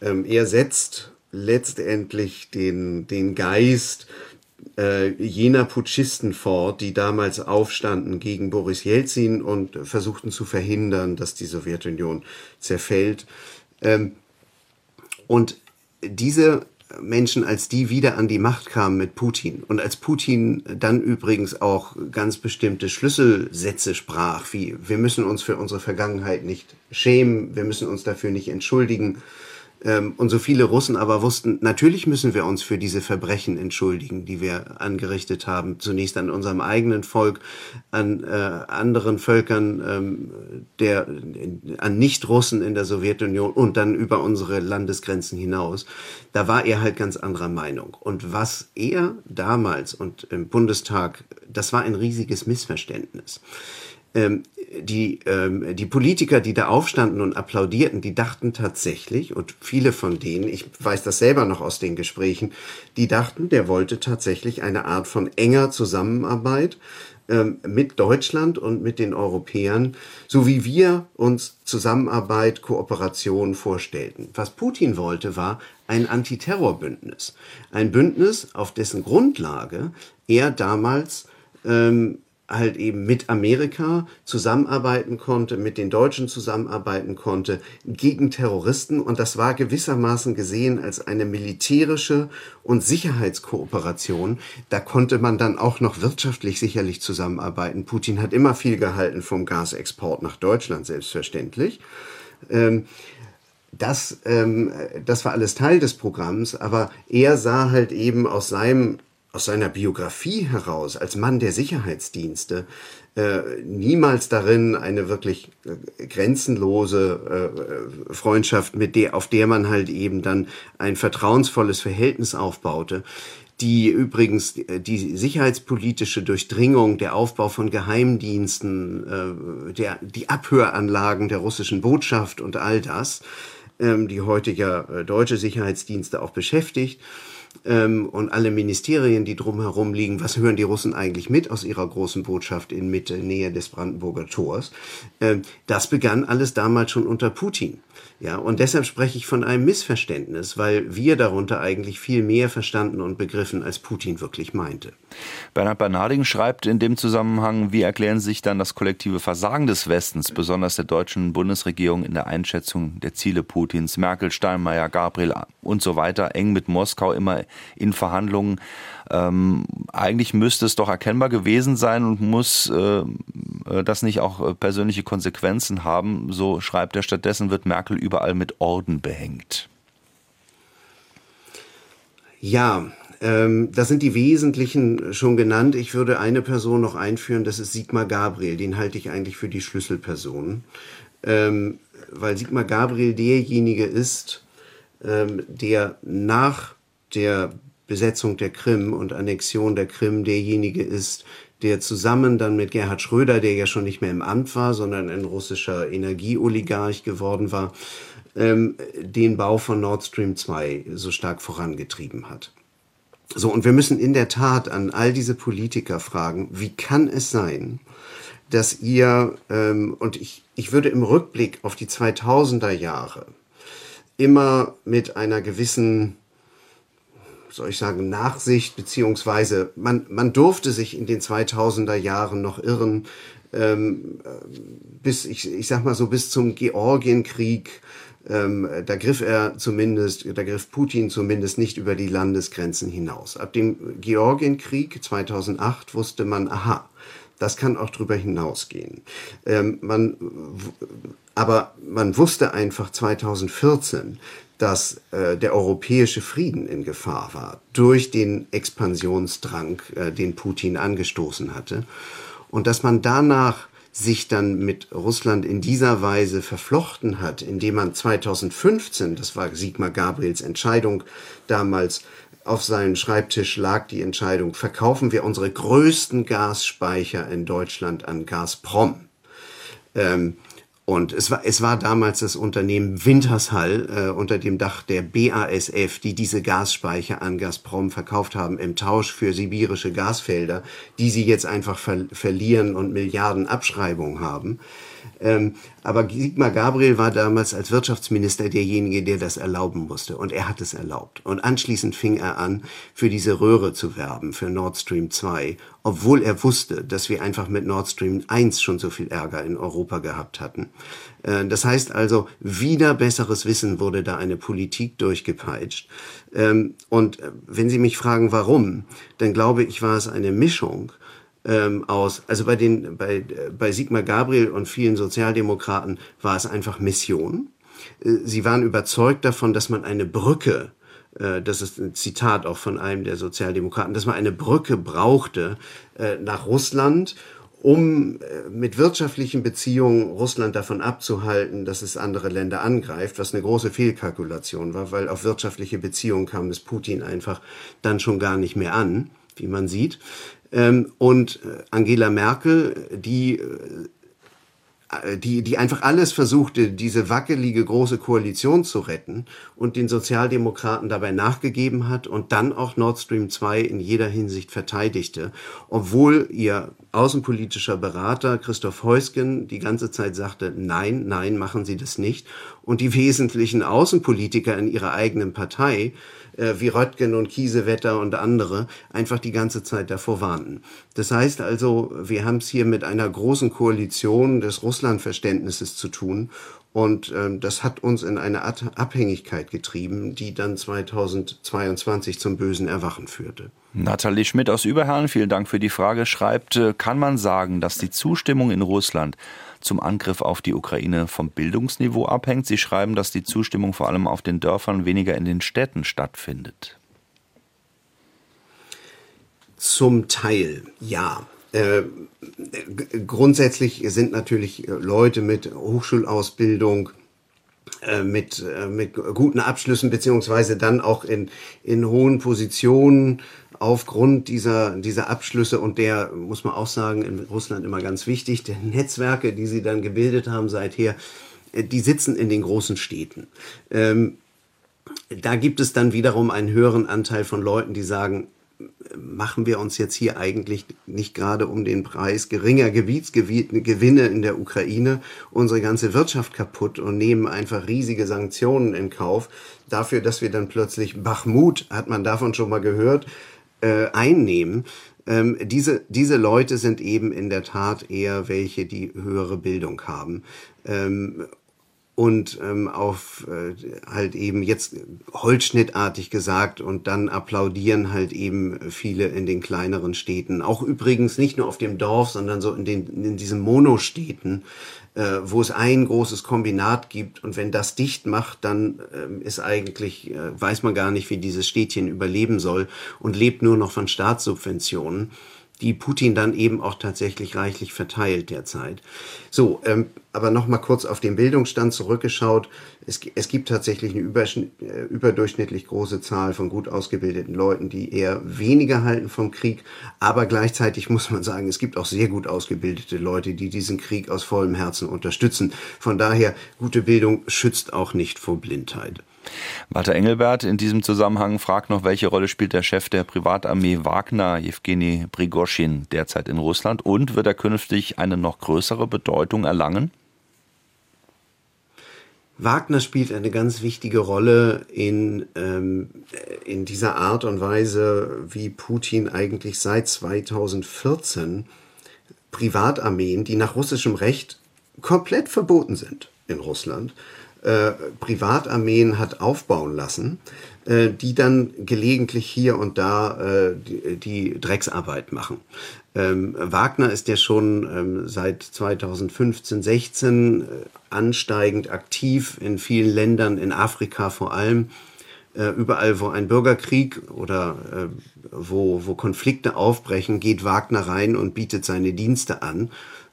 Ähm, er setzt letztendlich den, den Geist äh, jener Putschisten fort, die damals aufstanden gegen Boris Jelzin und versuchten zu verhindern, dass die Sowjetunion zerfällt. Ähm, und diese Menschen, als die wieder an die Macht kamen mit Putin. Und als Putin dann übrigens auch ganz bestimmte Schlüsselsätze sprach, wie wir müssen uns für unsere Vergangenheit nicht schämen, wir müssen uns dafür nicht entschuldigen, und so viele Russen aber wussten, natürlich müssen wir uns für diese Verbrechen entschuldigen, die wir angerichtet haben. Zunächst an unserem eigenen Volk, an äh, anderen Völkern, ähm, der, an Nicht-Russen in der Sowjetunion und dann über unsere Landesgrenzen hinaus. Da war er halt ganz anderer Meinung. Und was er damals und im Bundestag, das war ein riesiges Missverständnis ähm, die, ähm, die Politiker, die da aufstanden und applaudierten, die dachten tatsächlich, und viele von denen, ich weiß das selber noch aus den Gesprächen, die dachten, der wollte tatsächlich eine Art von enger Zusammenarbeit ähm, mit Deutschland und mit den Europäern, so wie wir uns Zusammenarbeit, Kooperation vorstellten. Was Putin wollte, war ein Antiterrorbündnis. Ein Bündnis, auf dessen Grundlage er damals ähm, halt eben mit Amerika zusammenarbeiten konnte, mit den Deutschen zusammenarbeiten konnte gegen Terroristen. Und das war gewissermaßen gesehen als eine militärische und Sicherheitskooperation. Da konnte man dann auch noch wirtschaftlich sicherlich zusammenarbeiten. Putin hat immer viel gehalten vom Gasexport nach Deutschland, selbstverständlich. Ähm, das, ähm, das war alles Teil des Programms, aber er sah halt eben aus seinem aus seiner Biografie heraus als Mann der Sicherheitsdienste äh, niemals darin eine wirklich äh, grenzenlose äh, Freundschaft, mit der, auf der man halt eben dann ein vertrauensvolles Verhältnis aufbaute, die übrigens äh, die sicherheitspolitische Durchdringung, der Aufbau von Geheimdiensten, äh, der, die Abhöranlagen der russischen Botschaft und all das, ähm, die heute ja äh, deutsche Sicherheitsdienste auch beschäftigt, ähm, und alle Ministerien, die drumherum liegen, was hören die Russen eigentlich mit aus ihrer großen Botschaft in Mitte, Nähe des Brandenburger Tors? Ähm, das begann alles damals schon unter Putin. Ja, und deshalb spreche ich von einem Missverständnis, weil wir darunter eigentlich viel mehr verstanden und begriffen, als Putin wirklich meinte.
Bernhard Bernarding schreibt in dem Zusammenhang, wie erklären sich dann das kollektive Versagen des Westens, besonders der deutschen Bundesregierung in der Einschätzung der Ziele Putins? Merkel, Steinmeier, Gabriel und so weiter, eng mit Moskau immer in Verhandlungen. Ähm, eigentlich müsste es doch erkennbar gewesen sein und muss äh, äh das nicht auch äh, persönliche Konsequenzen haben. So schreibt er, stattdessen wird Merkel überall mit Orden behängt.
Ja, ähm, das sind die Wesentlichen schon genannt. Ich würde eine Person noch einführen, das ist Sigmar Gabriel. Den halte ich eigentlich für die Schlüsselperson. Ähm, weil Sigmar Gabriel derjenige ist, ähm, der nach der Besetzung der Krim und Annexion der Krim derjenige ist, der zusammen dann mit Gerhard Schröder, der ja schon nicht mehr im Amt war, sondern ein russischer Energieoligarch geworden war, ähm, den Bau von Nord Stream 2 so stark vorangetrieben hat. So, und wir müssen in der Tat an all diese Politiker fragen, wie kann es sein, dass ihr, ähm, und ich, ich würde im Rückblick auf die 2000er Jahre immer mit einer gewissen soll ich sagen, Nachsicht, beziehungsweise man, man durfte sich in den 2000er Jahren noch irren, ähm, bis, ich, ich sag mal so, bis zum Georgienkrieg, ähm, da griff er zumindest, da griff Putin zumindest nicht über die Landesgrenzen hinaus. Ab dem Georgienkrieg 2008 wusste man, aha, das kann auch drüber hinausgehen. Ähm, man, aber man wusste einfach 2014, dass äh, der europäische Frieden in Gefahr war durch den Expansionsdrang, äh, den Putin angestoßen hatte. Und dass man danach sich dann mit Russland in dieser Weise verflochten hat, indem man 2015, das war Sigmar Gabriels Entscheidung damals, auf seinem Schreibtisch lag die Entscheidung, verkaufen wir unsere größten Gasspeicher in Deutschland an Gazprom. Ähm, Und es war, es war damals das Unternehmen Wintershall äh, unter dem Dach der BASF, die diese Gasspeicher an Gazprom verkauft haben im Tausch für sibirische Gasfelder, die sie jetzt einfach ver verlieren und Milliarden Abschreibungen haben. Ähm, aber Sigmar Gabriel war damals als Wirtschaftsminister derjenige, der das erlauben musste. Und er hat es erlaubt. Und anschließend fing er an, für diese Röhre zu werben, für Nord Stream 2, obwohl er wusste, dass wir einfach mit Nord Stream 1 schon so viel Ärger in Europa gehabt hatten. Äh, das heißt also, wieder besseres Wissen wurde da eine Politik durchgepeitscht. Ähm, und äh, wenn Sie mich fragen, warum, dann glaube ich, war es eine Mischung ähm, aus. Also bei den, bei, bei Sigmar Gabriel und vielen Sozialdemokraten war es einfach Mission. Äh, sie waren überzeugt davon, dass man eine Brücke äh, das ist ein Zitat auch von einem der Sozialdemokraten, dass man eine Brücke brauchte äh, nach Russland, um mit wirtschaftlichen Beziehungen Russland davon abzuhalten, dass es andere Länder angreift, was eine große Fehlkalkulation war, weil auf wirtschaftliche Beziehungen kam es Putin einfach dann schon gar nicht mehr an, wie man sieht. Ähm, und äh, Angela Merkel, die äh, die, die einfach alles versuchte, diese wackelige große Koalition zu retten und den Sozialdemokraten dabei nachgegeben hat und dann auch Nord Stream 2 in jeder Hinsicht verteidigte, obwohl ihr außenpolitischer Berater Christoph Heusgen die ganze Zeit sagte, nein, nein, machen Sie das nicht. Und die wesentlichen Außenpolitiker in ihrer eigenen Partei äh, wie Röttgen und Kiesewetter und andere einfach die ganze Zeit davor warnten. Das heißt also, wir haben es hier mit einer großen Koalition des Russlandverständnisses zu tun und ähm, das hat uns in eine Art Abhängigkeit getrieben, die dann 2022 zum bösen Erwachen führte.
Nathalie Schmidt aus Überherrn, vielen Dank für die Frage, schreibt, äh, kann man sagen, dass die Zustimmung in Russland zum Angriff auf die Ukraine vom Bildungsniveau abhängt. Sie schreiben, dass die Zustimmung vor allem auf den Dörfern weniger in den Städten stattfindet.
Zum Teil, ja. Äh, grundsätzlich sind natürlich Leute mit Hochschulausbildung, äh, mit, äh, mit guten Abschlüssen beziehungsweise dann auch in, in hohen Positionen aufgrund dieser, dieser Abschlüsse und der, muss man auch sagen, in Russland immer ganz wichtig, der Netzwerke, die sie dann gebildet haben seither, äh, die sitzen in den großen Städten. Ähm, da gibt es dann wiederum einen höheren Anteil von Leuten, die sagen, machen wir uns jetzt hier eigentlich nicht gerade um den Preis geringer Gebietsgewinne in der Ukraine unsere ganze Wirtschaft kaputt und nehmen einfach riesige Sanktionen in Kauf dafür, dass wir dann plötzlich Bachmut, hat man davon schon mal gehört, äh, einnehmen. Ähm, diese, diese Leute sind eben in der Tat eher welche, die höhere Bildung haben. Ähm, und ähm, auf äh, halt eben jetzt holzschnittartig gesagt und dann applaudieren halt eben viele in den kleineren Städten. Auch übrigens nicht nur auf dem Dorf, sondern so in, den, in diesen Monostädten, äh, wo es ein großes Kombinat gibt und wenn das dicht macht, dann äh, ist eigentlich, äh, weiß man gar nicht, wie dieses Städtchen überleben soll und lebt nur noch von Staatssubventionen die Putin dann eben auch tatsächlich reichlich verteilt derzeit. So, ähm, aber noch mal kurz auf den Bildungsstand zurückgeschaut. Es, es gibt tatsächlich eine äh, überdurchschnittlich große Zahl von gut ausgebildeten Leuten, die eher weniger halten vom Krieg. Aber gleichzeitig muss man sagen, es gibt auch sehr gut ausgebildete Leute, die diesen Krieg aus vollem Herzen unterstützen. Von daher, gute Bildung schützt auch nicht vor Blindheit.
Walter Engelbert in diesem Zusammenhang fragt noch, welche Rolle spielt der Chef der Privatarmee Wagner, Jewgeni Prigoschin, derzeit in Russland und wird er künftig eine noch größere Bedeutung erlangen?
Wagner spielt eine ganz wichtige Rolle in, ähm, in dieser Art und Weise, wie Putin eigentlich seit 2014 Privatarmeen, die nach russischem Recht komplett verboten sind in Russland, äh, Privatarmeen hat aufbauen lassen, äh, die dann gelegentlich hier und da äh, die, die, Drecksarbeit machen. Ähm, Wagner ist ja schon ähm, seit 2015, 16 äh, ansteigend aktiv in vielen Ländern, in Afrika vor allem. Äh, überall, wo ein Bürgerkrieg oder wo, wo Konflikte aufbrechen, geht Wagner rein und bietet seine Dienste an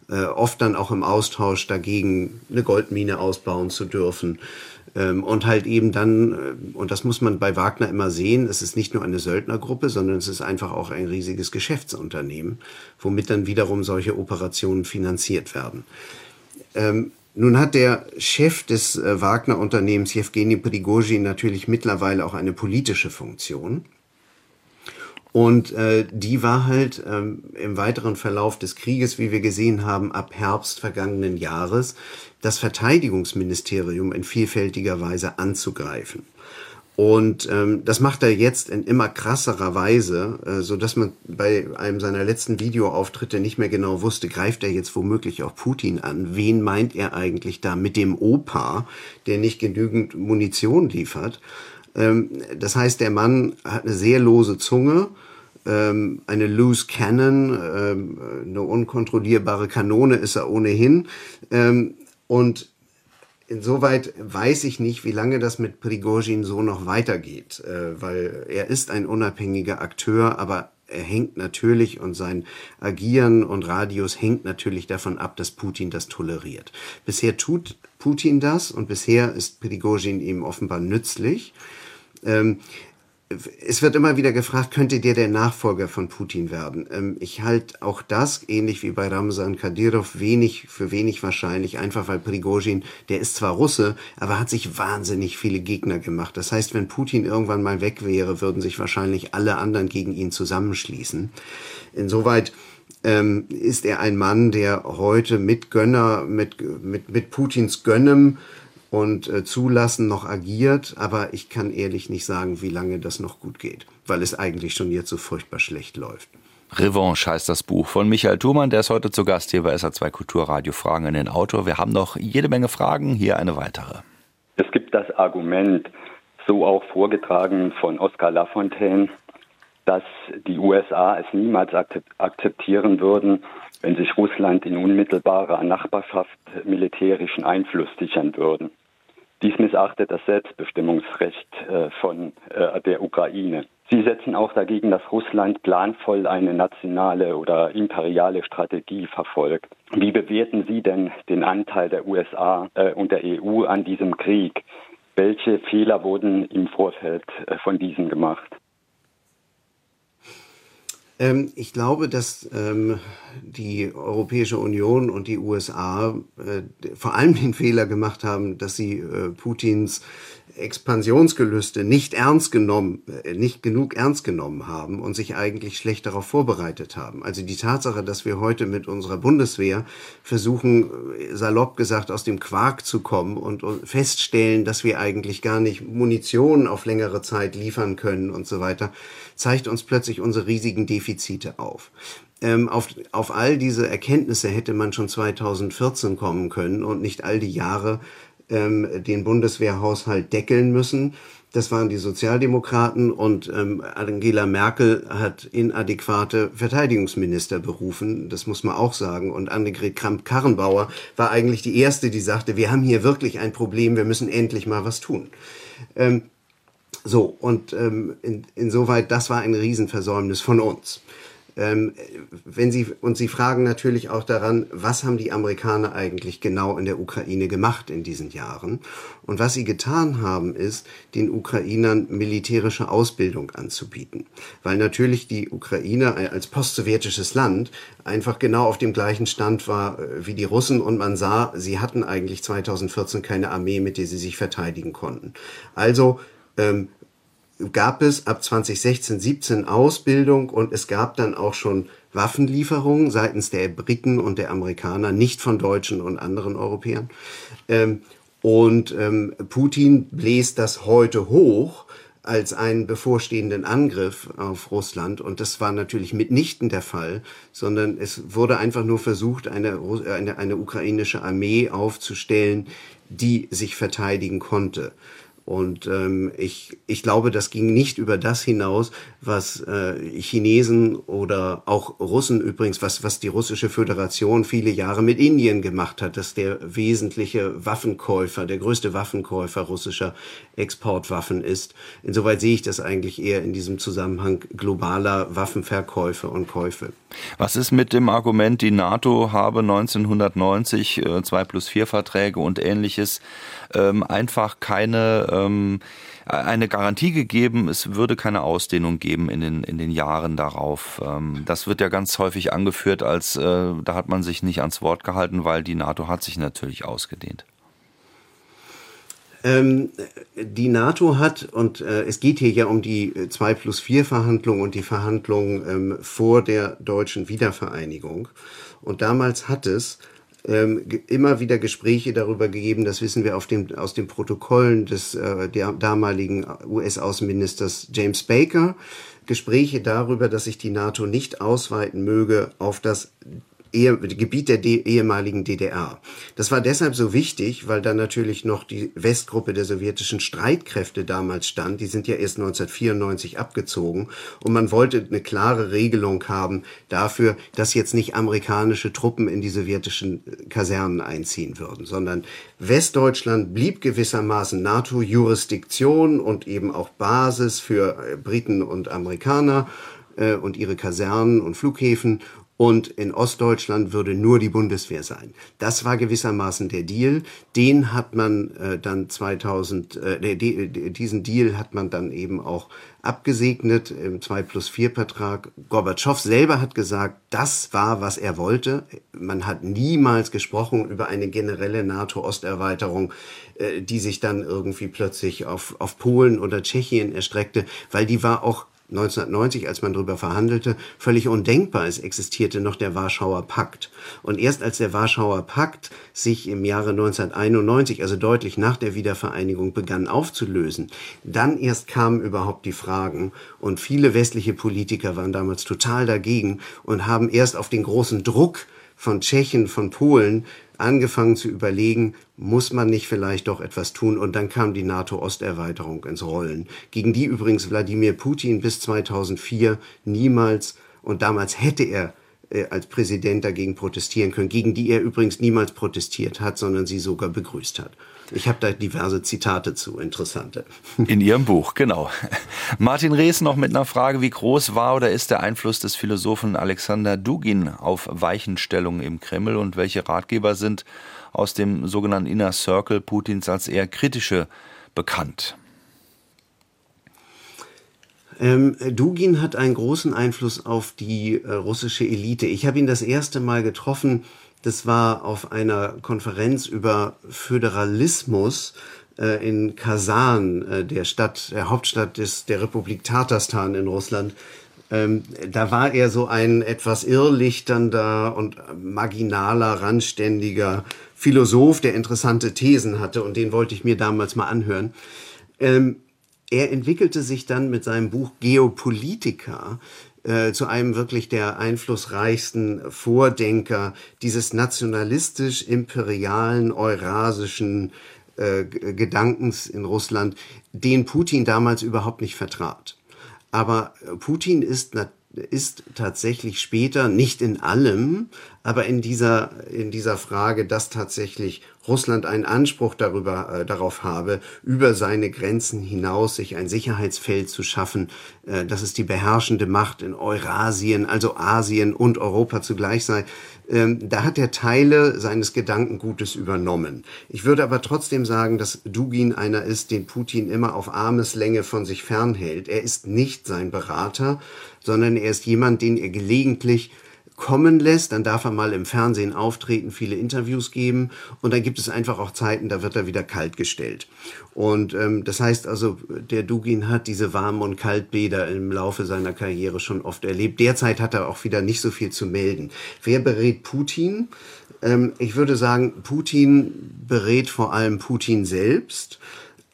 äh, oft dann auch im Austausch dagegen eine Goldmine ausbauen zu dürfen. Ähm, und halt eben dann, äh, und das muss man bei Wagner immer sehen, es ist nicht nur eine Söldnergruppe, sondern es ist einfach auch ein riesiges Geschäftsunternehmen, womit dann wiederum solche Operationen finanziert werden. Ähm, nun hat der Chef des äh, Wagner-Unternehmens, Jewgeni Prigozhin, natürlich mittlerweile auch eine politische Funktion. Und äh, die war halt ähm, im weiteren Verlauf des Krieges, wie wir gesehen haben, ab Herbst vergangenen Jahres, das Verteidigungsministerium in vielfältiger Weise anzugreifen. Und ähm, das macht er jetzt in immer krasserer Weise, äh, so dass man bei einem seiner letzten Videoauftritte nicht mehr genau wusste, greift er jetzt womöglich auch Putin an? Wen meint er eigentlich da mit dem Opa, der nicht genügend Munition liefert? Ähm, das heißt, der Mann hat eine sehr lose Zunge, ähm, eine loose Cannon, ähm, eine unkontrollierbare Kanone ist er ohnehin. Und insoweit weiß ich nicht, wie lange das mit Prigozhin so noch weitergeht, äh, weil er ist ein unabhängiger Akteur, aber er hängt natürlich und sein Agieren und Radius hängt natürlich davon ab, dass Putin das toleriert. Bisher tut Putin das und bisher ist Prigozhin ihm offenbar nützlich. Ähm, es wird immer wieder gefragt, könnte der der Nachfolger von Putin werden? Ähm, ich halte auch das, ähnlich wie bei Ramzan Kadyrov, wenig für wenig wahrscheinlich, einfach weil Prigozhin, der ist zwar Russe, aber hat sich wahnsinnig viele Gegner gemacht. Das heißt, wenn Putin irgendwann mal weg wäre, würden sich wahrscheinlich alle anderen gegen ihn zusammenschließen. Insoweit ähm, ist er ein Mann, der heute mit Gönner, mit, mit, mit Putins Gönnem und äh, Zulassen noch agiert, aber ich kann ehrlich nicht sagen, wie lange das noch gut geht, weil es eigentlich schon jetzt so furchtbar schlecht läuft.
Revanche heißt das Buch von Michael Thumann, der ist heute zu Gast hier bei SA2 Kulturradio Fragen in den Autor. Wir haben noch jede Menge Fragen, hier eine weitere.
Es gibt das Argument, so auch vorgetragen von Oskar Lafontaine, dass die USA es niemals akzeptieren würden, wenn sich Russland in unmittelbarer Nachbarschaft militärischen Einfluss sichern würden. Dies missachtet das Selbstbestimmungsrecht äh, von äh, der Ukraine. Sie setzen auch dagegen, dass Russland planvoll eine nationale oder imperiale Strategie verfolgt. Wie bewerten Sie denn den Anteil der USA äh, und der EU an diesem Krieg? Welche Fehler wurden im Vorfeld von diesem gemacht?
Ähm, ich glaube, dass ähm, die Europäische Union und die USA äh, vor allem den Fehler gemacht haben, dass sie äh, Putins Expansionsgelüste nicht ernst genommen, äh, nicht genug ernst genommen haben und sich eigentlich schlecht darauf vorbereitet haben. Also die Tatsache, dass wir heute mit unserer Bundeswehr versuchen, äh, salopp gesagt, aus dem Quark zu kommen und feststellen, dass wir eigentlich gar nicht Munition auf längere Zeit liefern können und so weiter, zeigt uns plötzlich unsere riesigen Defizite auf. Ähm, auf, auf all diese Erkenntnisse hätte man schon 2014 kommen können und nicht all die Jahre ähm, den Bundeswehrhaushalt deckeln müssen. Das waren die Sozialdemokraten und ähm, Angela Merkel hat inadäquate Verteidigungsminister berufen, das muss man auch sagen. Und Annegret Kramp-Karrenbauer war eigentlich die erste, die sagte, wir haben hier wirklich ein Problem, wir müssen endlich mal was tun. Ähm, so, und ähm, in, insoweit, das war ein Riesenversäumnis von uns. Ähm, wenn Sie, und Sie fragen natürlich auch daran, was haben die Amerikaner eigentlich genau in der Ukraine gemacht in diesen Jahren? Und was sie getan haben, ist, den Ukrainern militärische Ausbildung anzubieten. Weil natürlich die Ukraine als postsowjetisches Land einfach genau auf dem gleichen Stand war äh, wie die Russen und man sah, sie hatten eigentlich 2014 keine Armee, mit der sie sich verteidigen konnten. Also ähm, gab es ab 2016, 17 Ausbildung und es gab dann auch schon Waffenlieferungen seitens der Briten und der Amerikaner, nicht von Deutschen und anderen Europäern. Ähm, und ähm, Putin bläst das heute hoch als einen bevorstehenden Angriff auf Russland. Und das war natürlich mitnichten der Fall, sondern es wurde einfach nur versucht, eine, eine, eine ukrainische Armee aufzustellen, die sich verteidigen konnte. Und ähm, ich, ich glaube, das ging nicht über das hinaus, was äh, Chinesen oder auch Russen übrigens, was, was die russische Föderation viele Jahre mit Indien gemacht hat, dass der wesentliche Waffenkäufer, der größte Waffenkäufer russischer Exportwaffen ist. Insoweit sehe ich das eigentlich eher in diesem Zusammenhang globaler Waffenverkäufe und Käufe.
Was ist mit dem Argument, die NATO habe 1990 äh, 2 plus 4 Verträge und ähnliches ähm, einfach keine ähm, eine Garantie gegeben, es würde keine Ausdehnung geben in den, in den Jahren darauf. Ähm, das wird ja ganz häufig angeführt, als äh, da hat man sich nicht ans Wort gehalten, weil die NATO hat sich natürlich ausgedehnt.
Ähm, die NATO hat, und äh, es geht hier ja um die 2 plus 4 Verhandlungen und die Verhandlungen ähm, vor der deutschen Wiedervereinigung. Und damals hat es ähm, immer wieder Gespräche darüber gegeben, das wissen wir dem, aus den Protokollen des äh, der damaligen US-Außenministers James Baker, Gespräche darüber, dass sich die NATO nicht ausweiten möge auf das Gebiet der ehemaligen DDR. Das war deshalb so wichtig, weil da natürlich noch die Westgruppe der sowjetischen Streitkräfte damals stand. Die sind ja erst 1994 abgezogen. Und man wollte eine klare Regelung haben dafür, dass jetzt nicht amerikanische Truppen in die sowjetischen äh, Kasernen einziehen würden, sondern Westdeutschland blieb gewissermaßen NATO-Jurisdiktion und eben auch Basis für äh, Briten und Amerikaner äh, und ihre Kasernen und Flughäfen und in Ostdeutschland würde nur die Bundeswehr sein. Das war gewissermaßen der Deal. Den hat man äh, dann 2000, äh, diesen Deal hat man dann eben auch abgesegnet im 2 plus 4 Vertrag. Gorbatschow selber hat gesagt, das war, was er wollte. Man hat niemals gesprochen über eine generelle NATO-Osterweiterung, äh, die sich dann irgendwie plötzlich auf, auf Polen oder Tschechien erstreckte, weil die war auch 1990, als man darüber verhandelte, völlig undenkbar. Es existierte noch der Warschauer Pakt. Und erst als der Warschauer Pakt sich im Jahre 1991, also deutlich nach der Wiedervereinigung, begann aufzulösen, dann erst kamen überhaupt die Fragen. Und viele westliche Politiker waren damals total dagegen und haben erst auf den großen Druck von Tschechen, von Polen angefangen zu überlegen, muss man nicht vielleicht doch etwas tun? Und dann kam die NATO-Osterweiterung ins Rollen, gegen die übrigens Wladimir Putin bis 2004 niemals und damals hätte er äh, als Präsident dagegen protestieren können, gegen die er übrigens niemals protestiert hat, sondern sie sogar begrüßt hat. Ich habe da diverse Zitate zu, interessante.
In Ihrem Buch, genau. Martin Rees noch mit einer Frage, wie groß war oder ist der Einfluss des Philosophen Alexander Dugin auf Weichenstellungen im Kreml und welche Ratgeber sind aus dem sogenannten Inner Circle Putins als eher kritische bekannt?
Ähm, Dugin hat einen großen Einfluss auf die äh, russische Elite. Ich habe ihn das erste Mal getroffen das war auf einer Konferenz über Föderalismus äh, in Kasan, äh, der Stadt, der Hauptstadt des, der Republik Tatarstan in Russland. Ähm, da war er so ein etwas irrlichternder und marginaler, randständiger Philosoph, der interessante Thesen hatte und den wollte ich mir damals mal anhören. Ähm, er entwickelte sich dann mit seinem Buch Geopolitika äh, zu einem wirklich der einflussreichsten Vordenker dieses nationalistisch-imperialen, eurasischen äh, Gedankens in Russland, den Putin damals überhaupt nicht vertrat. Aber Putin ist ist tatsächlich später, nicht in allem, aber in dieser, in dieser Frage, dass tatsächlich Russland einen Anspruch darüber, äh, darauf habe, über seine Grenzen hinaus sich ein Sicherheitsfeld zu schaffen, äh, dass es die beherrschende Macht in Eurasien, also Asien und Europa zugleich sei. Ähm, da hat er Teile seines Gedankengutes übernommen. Ich würde aber trotzdem sagen, dass Dugin einer ist, den Putin immer auf Armeslänge von sich fernhält. Er ist nicht sein Berater, sondern er ist jemand, den er gelegentlich kommen lässt, dann darf er mal im Fernsehen auftreten, viele Interviews geben und dann gibt es einfach auch Zeiten, da wird er wieder kalt gestellt. Und ähm, das heißt also, der Dugin hat diese Warm- und Kaltbäder im Laufe seiner Karriere schon oft erlebt. Derzeit hat er auch wieder nicht so viel zu melden. Wer berät Putin? Ähm, ich würde sagen, Putin berät vor allem Putin selbst.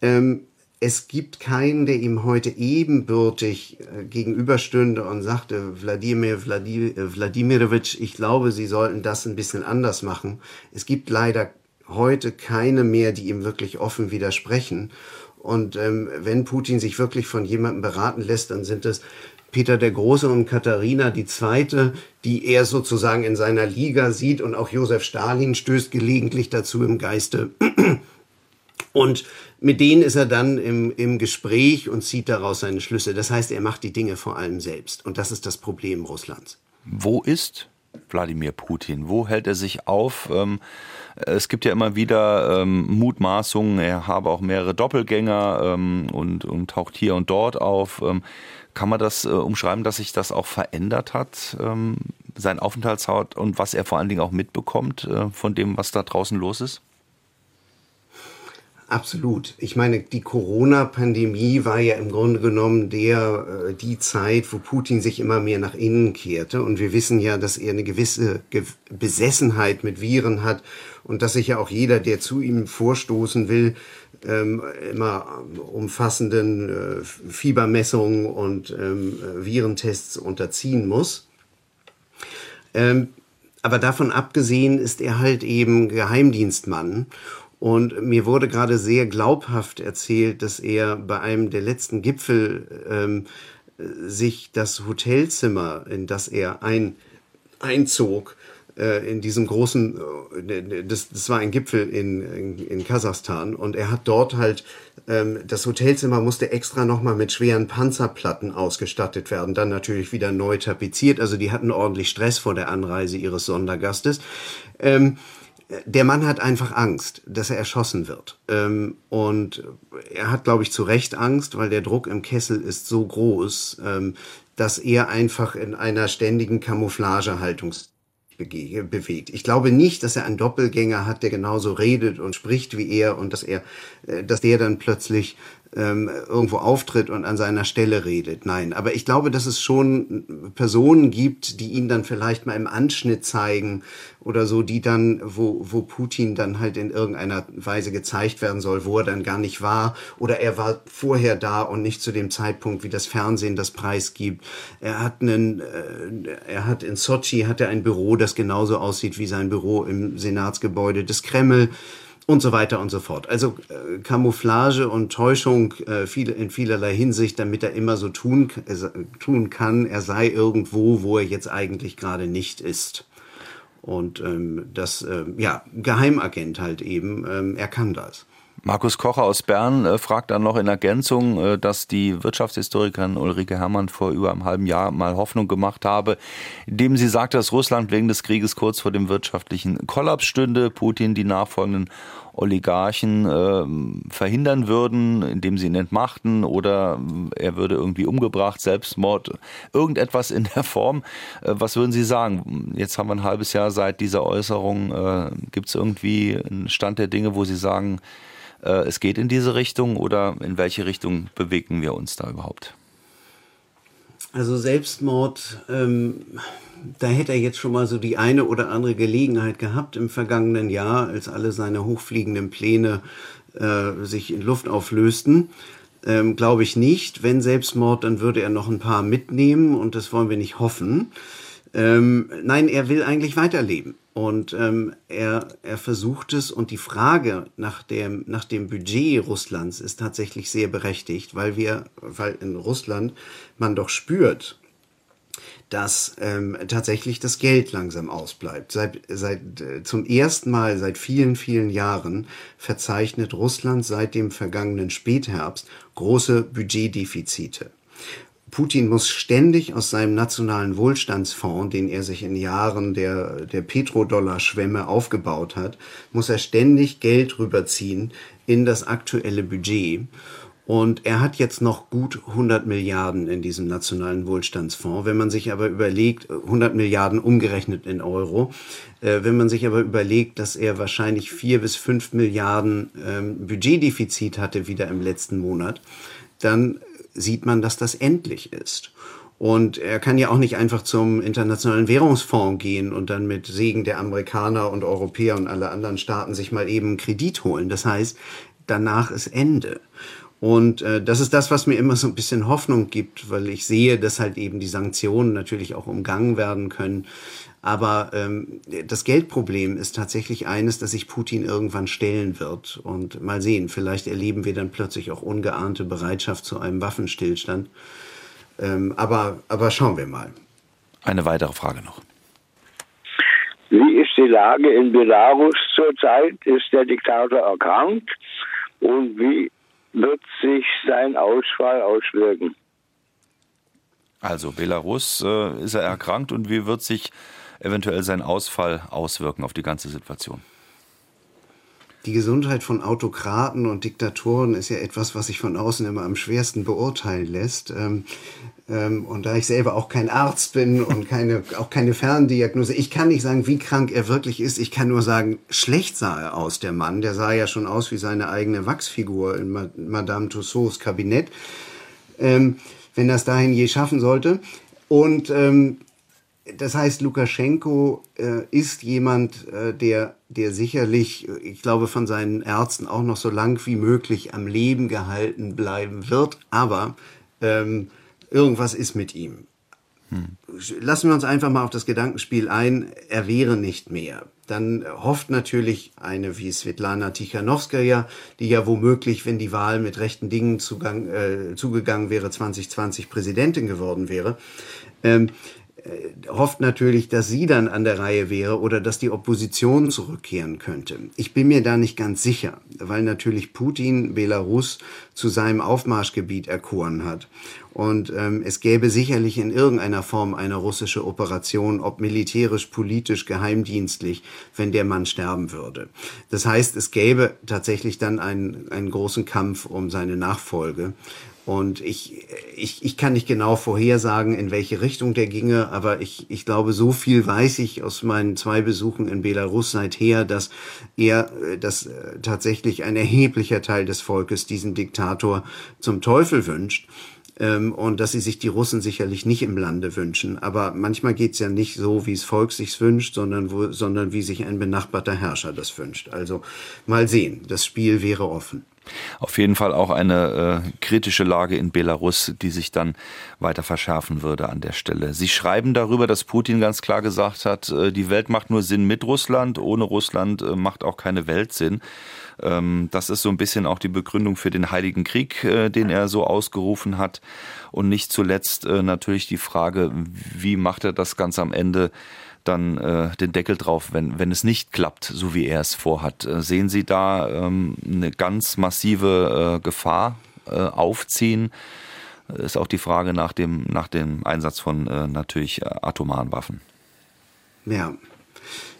Ähm, es gibt keinen, der ihm heute ebenbürtig äh, gegenüberstünde und sagte, Wladimir Wladimirovich, ich glaube, Sie sollten das ein bisschen anders machen. Es gibt leider heute keine mehr, die ihm wirklich offen widersprechen. Und ähm, wenn Putin sich wirklich von jemandem beraten lässt, dann sind es Peter der Große und Katharina die Zweite, die er sozusagen in seiner Liga sieht und auch Josef Stalin stößt gelegentlich dazu im Geiste. Und mit denen ist er dann im, im Gespräch und zieht daraus seine Schlüsse. Das heißt, er macht die Dinge vor allem selbst. Und das ist das Problem Russlands.
Wo ist Wladimir Putin? Wo hält er sich auf? Ähm, es gibt ja immer wieder ähm, Mutmaßungen, er habe auch mehrere Doppelgänger ähm, und, und, taucht hier und dort auf. Kann man das äh, umschreiben, dass sich das auch verändert hat, sein Aufenthaltsort und was er vor allen Dingen auch mitbekommt äh, von dem, was da draußen los ist?
Absolut. Ich meine, die Corona-Pandemie war ja im Grunde genommen der, äh, die Zeit, wo Putin sich immer mehr nach innen kehrte. Und wir wissen ja, dass er eine gewisse Besessenheit mit Viren hat und dass sich ja auch jeder, der zu ihm vorstoßen will, ähm, immer umfassenden äh, Fiebermessungen und ähm, Virentests unterziehen muss. Ähm, aber davon abgesehen ist er halt eben Geheimdienstmann und mir wurde gerade sehr glaubhaft erzählt, dass er bei einem der letzten Gipfel ähm, sich das Hotelzimmer, in das er ein, einzog, äh, in diesem großen, äh, das, das war ein Gipfel in, in, in Kasachstan und er hat dort halt, ähm, das Hotelzimmer musste extra nochmal mit schweren Panzerplatten ausgestattet werden, dann natürlich wieder neu tapeziert, also die hatten ordentlich Stress vor der Anreise ihres Sondergastes. Ähm, der Mann hat einfach Angst, dass er erschossen wird. Ähm, und er hat, glaube ich, zu Recht Angst, weil der Druck im Kessel ist so groß, ähm, dass er einfach in einer ständigen Camouflagehaltung bewegt. Ich glaube nicht, dass er einen Doppelgänger hat, der genauso redet und spricht wie er und dass er, äh, dass der dann plötzlich ähm, irgendwo auftritt und an seiner Stelle redet. Nein, aber ich glaube, dass es schon Personen gibt, die ihn dann vielleicht mal im Anschnitt zeigen oder so, die dann, wo, wo Putin dann halt in irgendeiner Weise gezeigt werden soll, wo er dann gar nicht war oder er war vorher da und nicht zu dem Zeitpunkt, wie das Fernsehen das Preis gibt. Er hat einen, äh, er hat in Sochi hat er ein Büro, das genauso aussieht wie sein Büro im Senatsgebäude des Kreml und so weiter und so fort. Also äh, Camouflage und Täuschung äh, viel, in vielerlei Hinsicht, damit er immer so tun, äh, tun kann, er sei irgendwo, wo er jetzt eigentlich gerade nicht ist. Und ähm, das, äh, ja, Geheimagent halt eben, ähm, er kann das.
Markus Kocher aus Bern äh, fragt dann noch in Ergänzung, äh, dass die Wirtschaftshistorikerin Ulrike Herrmann vor über einem halben Jahr mal Hoffnung gemacht habe, indem sie sagte, dass Russland wegen des Krieges kurz vor dem wirtschaftlichen Kollaps stünde, Putin die nachfolgenden Oligarchen äh, verhindern würden, indem sie ihn entmachten oder er würde irgendwie umgebracht, Selbstmord, irgendetwas in der Form. Äh, was würden Sie sagen? Jetzt haben wir ein halbes Jahr seit dieser Äußerung. Äh, Gibt es irgendwie einen Stand der Dinge, wo Sie sagen, äh, es geht in diese Richtung oder in welche Richtung bewegen wir uns da überhaupt?
Also Selbstmord, ähm, da hätte er jetzt schon mal so die eine oder andere Gelegenheit gehabt im vergangenen Jahr, als alle seine hochfliegenden Pläne äh, sich in Luft auflösten. Ähm, Glaube ich nicht. Wenn Selbstmord, dann würde er noch ein paar mitnehmen und das wollen wir nicht hoffen. Ähm, nein, er will eigentlich weiterleben. Und ähm, er, er versucht es und die Frage nach dem, nach dem Budget Russlands ist tatsächlich sehr berechtigt, weil wir, weil in Russland man doch spürt, dass ähm, tatsächlich das Geld langsam ausbleibt. Seit, seit äh, zum ersten Mal seit vielen, vielen Jahren verzeichnet Russland seit dem vergangenen Spätherbst große Budgetdefizite. Putin muss ständig aus seinem nationalen Wohlstandsfonds, den er sich in Jahren der, der Petrodollar-Schwemme aufgebaut hat, muss er ständig Geld rüberziehen in das aktuelle Budget. Und er hat jetzt noch gut 100 Milliarden in diesem nationalen Wohlstandsfonds. Wenn man sich aber überlegt, 100 Milliarden umgerechnet in Euro, äh, wenn man sich aber überlegt, dass er wahrscheinlich vier bis fünf Milliarden ähm, Budgetdefizit hatte wieder im letzten Monat, dann sieht man, dass das endlich ist. Und er kann ja auch nicht einfach zum Internationalen Währungsfonds gehen und dann mit Segen der Amerikaner und Europäer und alle anderen Staaten sich mal eben Kredit holen. Das heißt, danach ist Ende. Und äh, das ist das, was mir immer so ein bisschen Hoffnung gibt, weil ich sehe, dass halt eben die Sanktionen natürlich auch umgangen werden können. Aber ähm, das Geldproblem ist tatsächlich eines, das sich Putin irgendwann stellen wird. Und mal sehen, vielleicht erleben wir dann plötzlich auch ungeahnte Bereitschaft zu einem Waffenstillstand. Ähm, aber, aber schauen wir mal.
Eine weitere Frage noch.
Wie ist die Lage in Belarus zurzeit? Ist der Diktator erkrankt? Und wie wird sich sein Ausfall auswirken?
Also Belarus äh, ist er erkrankt und wie wird sich eventuell sein Ausfall auswirken auf die ganze Situation?
Die Gesundheit von Autokraten und Diktatoren ist ja etwas, was sich von außen immer am schwersten beurteilen lässt. Ähm, ähm, und da ich selber auch kein Arzt bin und keine, auch keine Ferndiagnose, ich kann nicht sagen, wie krank er wirklich ist. Ich kann nur sagen, schlecht sah er aus, der Mann. Der sah ja schon aus wie seine eigene Wachsfigur in Madame Tussauds Kabinett. Ähm, wenn das dahin je schaffen sollte. Und ähm, das heißt, Lukaschenko äh, ist jemand, äh, der, der sicherlich, ich glaube, von seinen Ärzten auch noch so lang wie möglich am Leben gehalten bleiben wird. Aber ähm, irgendwas ist mit ihm. Hm. Lassen wir uns einfach mal auf das Gedankenspiel ein, er wäre nicht mehr. Dann hofft natürlich eine wie Svetlana Tichanowskaja, die ja womöglich, wenn die Wahl mit rechten Dingen zugang, äh, zugegangen wäre, 2020 Präsidentin geworden wäre, ähm, äh, hofft natürlich, dass sie dann an der Reihe wäre oder dass die Opposition zurückkehren könnte. Ich bin mir da nicht ganz sicher, weil natürlich Putin Belarus zu seinem Aufmarschgebiet erkoren hat. Und ähm, es gäbe sicherlich in irgendeiner Form eine russische Operation, ob militärisch, politisch, geheimdienstlich, wenn der Mann sterben würde. Das heißt, es gäbe tatsächlich dann einen, einen großen Kampf um seine Nachfolge. Und ich, ich, ich kann nicht genau vorhersagen, in welche Richtung der ginge, aber ich, ich glaube, so viel weiß ich aus meinen zwei Besuchen in Belarus seither, dass er, dass äh, tatsächlich ein erheblicher Teil des Volkes diesen Diktator zum Teufel wünscht ähm, und dass sie sich die Russen sicherlich nicht im Lande wünschen. Aber manchmal geht's ja nicht so, wie es Volk sich wünscht, sondern, wo, sondern wie sich ein benachbarter Herrscher das wünscht. Also mal sehen, das Spiel wäre offen.
Auf jeden Fall auch eine äh, kritische Lage in Belarus, die sich dann weiter verschärfen würde an der Stelle. Sie schreiben darüber, dass Putin ganz klar gesagt hat, äh, die Welt macht nur Sinn mit Russland, ohne Russland äh, macht auch keine Welt Sinn. Ähm, das ist so ein bisschen auch die Begründung für den Heiligen Krieg, äh, den er so ausgerufen hat. Und nicht zuletzt äh, natürlich die Frage, wie macht er das ganz am Ende dann äh, den Deckel drauf, wenn, wenn es nicht klappt, so wie er es vorhat. Äh, sehen Sie da ähm, eine ganz massive äh, Gefahr äh, aufziehen? Ist auch die Frage nach dem, nach dem Einsatz von äh, natürlich äh, atomaren Waffen.
Ja.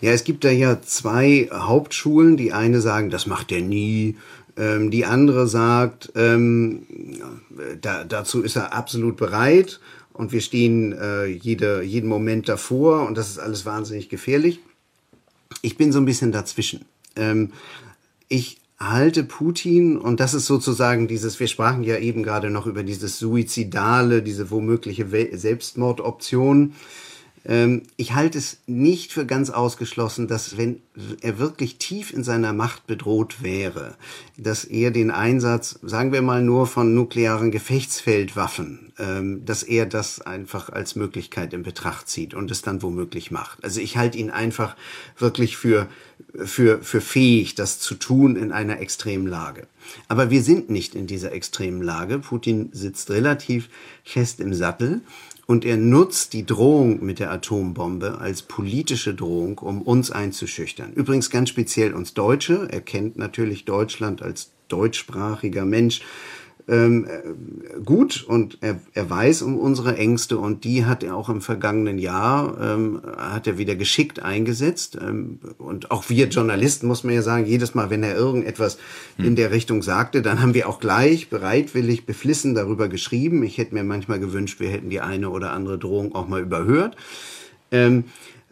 Ja, es gibt da ja zwei Hauptschulen. Die eine sagen, das macht er nie. Ähm, die andere sagt, ähm, da, dazu ist er absolut bereit und wir stehen äh, jede, jeden Moment davor und das ist alles wahnsinnig gefährlich. Ich bin so ein bisschen dazwischen. Ähm, ich halte Putin, und das ist sozusagen dieses, wir sprachen ja eben gerade noch über dieses Suizidale, diese womögliche Selbstmordoption. Ähm, ich halte es nicht für ganz ausgeschlossen, dass wenn er wirklich tief in seiner Macht bedroht wäre, dass er den Einsatz, sagen wir mal nur von nuklearen Gefechtsfeldwaffen, ähm, dass er das einfach als Möglichkeit in Betracht zieht und es dann womöglich macht. Also ich halte ihn einfach wirklich für, für, für fähig, das zu tun in einer extremen Lage. Aber wir sind nicht in dieser extremen Lage. Putin sitzt relativ fest im Sattel und er nutzt die Drohung mit der Atombombe als politische Drohung, um uns einzuschüchtern. Übrigens ganz speziell uns Deutsche. Er kennt natürlich Deutschland als deutschsprachiger Mensch ähm, äh, gut und er, er weiß um unsere Ängste und die hat er auch im vergangenen Jahr ähm, hat er wieder geschickt eingesetzt. Ähm, und auch wir Journalisten muss man ja sagen jedes Mal wenn er irgendetwas hm. in der Richtung sagte dann haben wir auch gleich bereitwillig beflissen darüber geschrieben. Ich hätte mir manchmal gewünscht wir hätten die eine oder andere Drohung auch mal überhört. Ähm,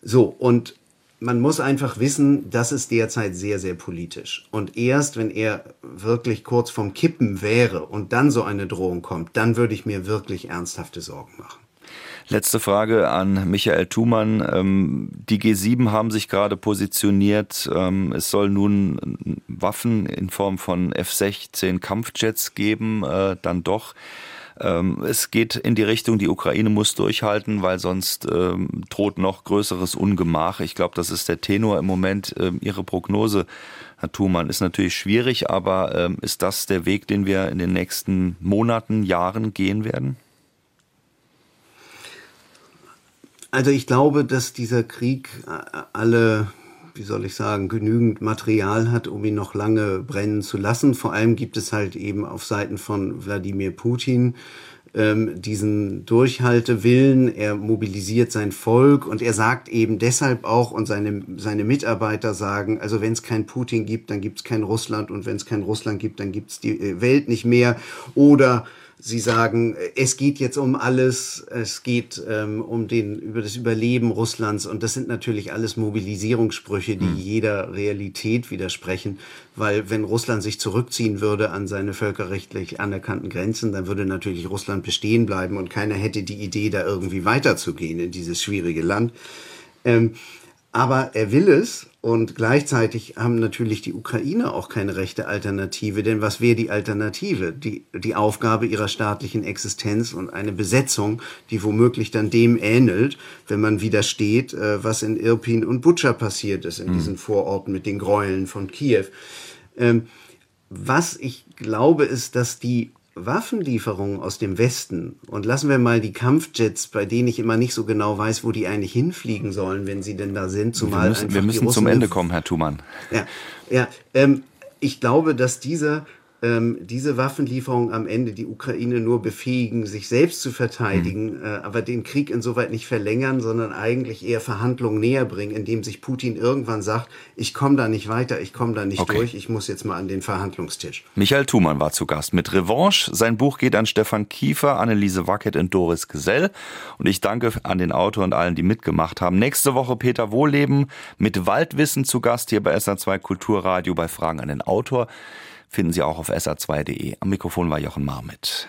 so und man muss einfach wissen, das ist derzeit sehr, sehr politisch. Und erst, wenn er wirklich kurz vom Kippen wäre und dann so eine Drohung kommt, dann würde ich mir wirklich ernsthafte Sorgen machen.
Letzte Frage an Michael Thumann. Ähm, die G7 haben sich gerade positioniert. Ähm, es soll nun Waffen in Form von F-16 Kampfjets geben, äh, dann doch. Ähm, es geht in die Richtung, die Ukraine muss durchhalten, weil sonst ähm, droht noch größeres Ungemach. Ich glaube, das ist der Tenor im Moment. Ähm, Ihre Prognose, Herr Thumann, ist natürlich schwierig, aber ähm, ist das der Weg, den wir in den nächsten Monaten, Jahren gehen werden?
Also ich glaube, dass dieser Krieg äh, alle wie soll ich sagen, genügend Material hat, um ihn noch lange brennen zu lassen. Vor allem gibt es halt eben auf Seiten von Wladimir Putin ähm, diesen Durchhaltewillen, er mobilisiert sein Volk und er sagt eben deshalb auch, und seine, seine Mitarbeiter sagen, also wenn es kein Putin gibt, dann gibt es kein Russland und wenn es kein Russland gibt, dann gibt es die äh, Welt nicht mehr. Oder Sie sagen, es geht jetzt um alles, es geht ähm, um den über das Überleben Russlands und das sind natürlich alles Mobilisierungssprüche, die hm. jeder Realität widersprechen, weil wenn Russland sich zurückziehen würde an seine völkerrechtlich anerkannten Grenzen, dann würde natürlich Russland bestehen bleiben und keiner hätte die Idee, da irgendwie weiterzugehen in dieses schwierige Land. Ähm, aber er will es und gleichzeitig haben natürlich die Ukrainer auch keine rechte Alternative, denn was wäre die Alternative? Die, die Aufgabe ihrer staatlichen Existenz und eine Besetzung, die womöglich dann dem ähnelt, wenn man widersteht, äh, was in Irpin und Butscha passiert ist, in mhm. diesen Vororten mit den Gräueln von Kiew. Ähm, was ich glaube, ist, dass die Waffenlieferungen aus dem Westen und lassen wir mal die Kampfjets, bei denen ich immer nicht so genau weiß, wo die eigentlich hinfliegen sollen, wenn sie denn da sind,
zumal wir müssen, wir müssen zum Ende kommen, Herr Thumann.
Ja, ja ähm, ich glaube, dass dieser ähm, diese Waffenlieferungen am Ende die Ukraine nur befähigen, sich selbst zu verteidigen, mhm. äh, aber den Krieg insoweit nicht verlängern, sondern eigentlich eher Verhandlungen näher bringen, indem sich Putin irgendwann sagt, ich komme da nicht weiter, ich komme da nicht okay. durch, ich muss jetzt mal an den Verhandlungstisch.
Michael Thumann war zu Gast mit Revanche. Sein Buch geht an Stefan Kiefer, Anneliese Wackett und Doris Gesell. Und ich danke an den Autor und allen, die mitgemacht haben. Nächste Woche Peter Wohleben mit Waldwissen zu Gast hier bei SA2 Kulturradio bei Fragen an den Autor finden Sie auch auf sr2.de. Am Mikrofon war Jochen Marmit.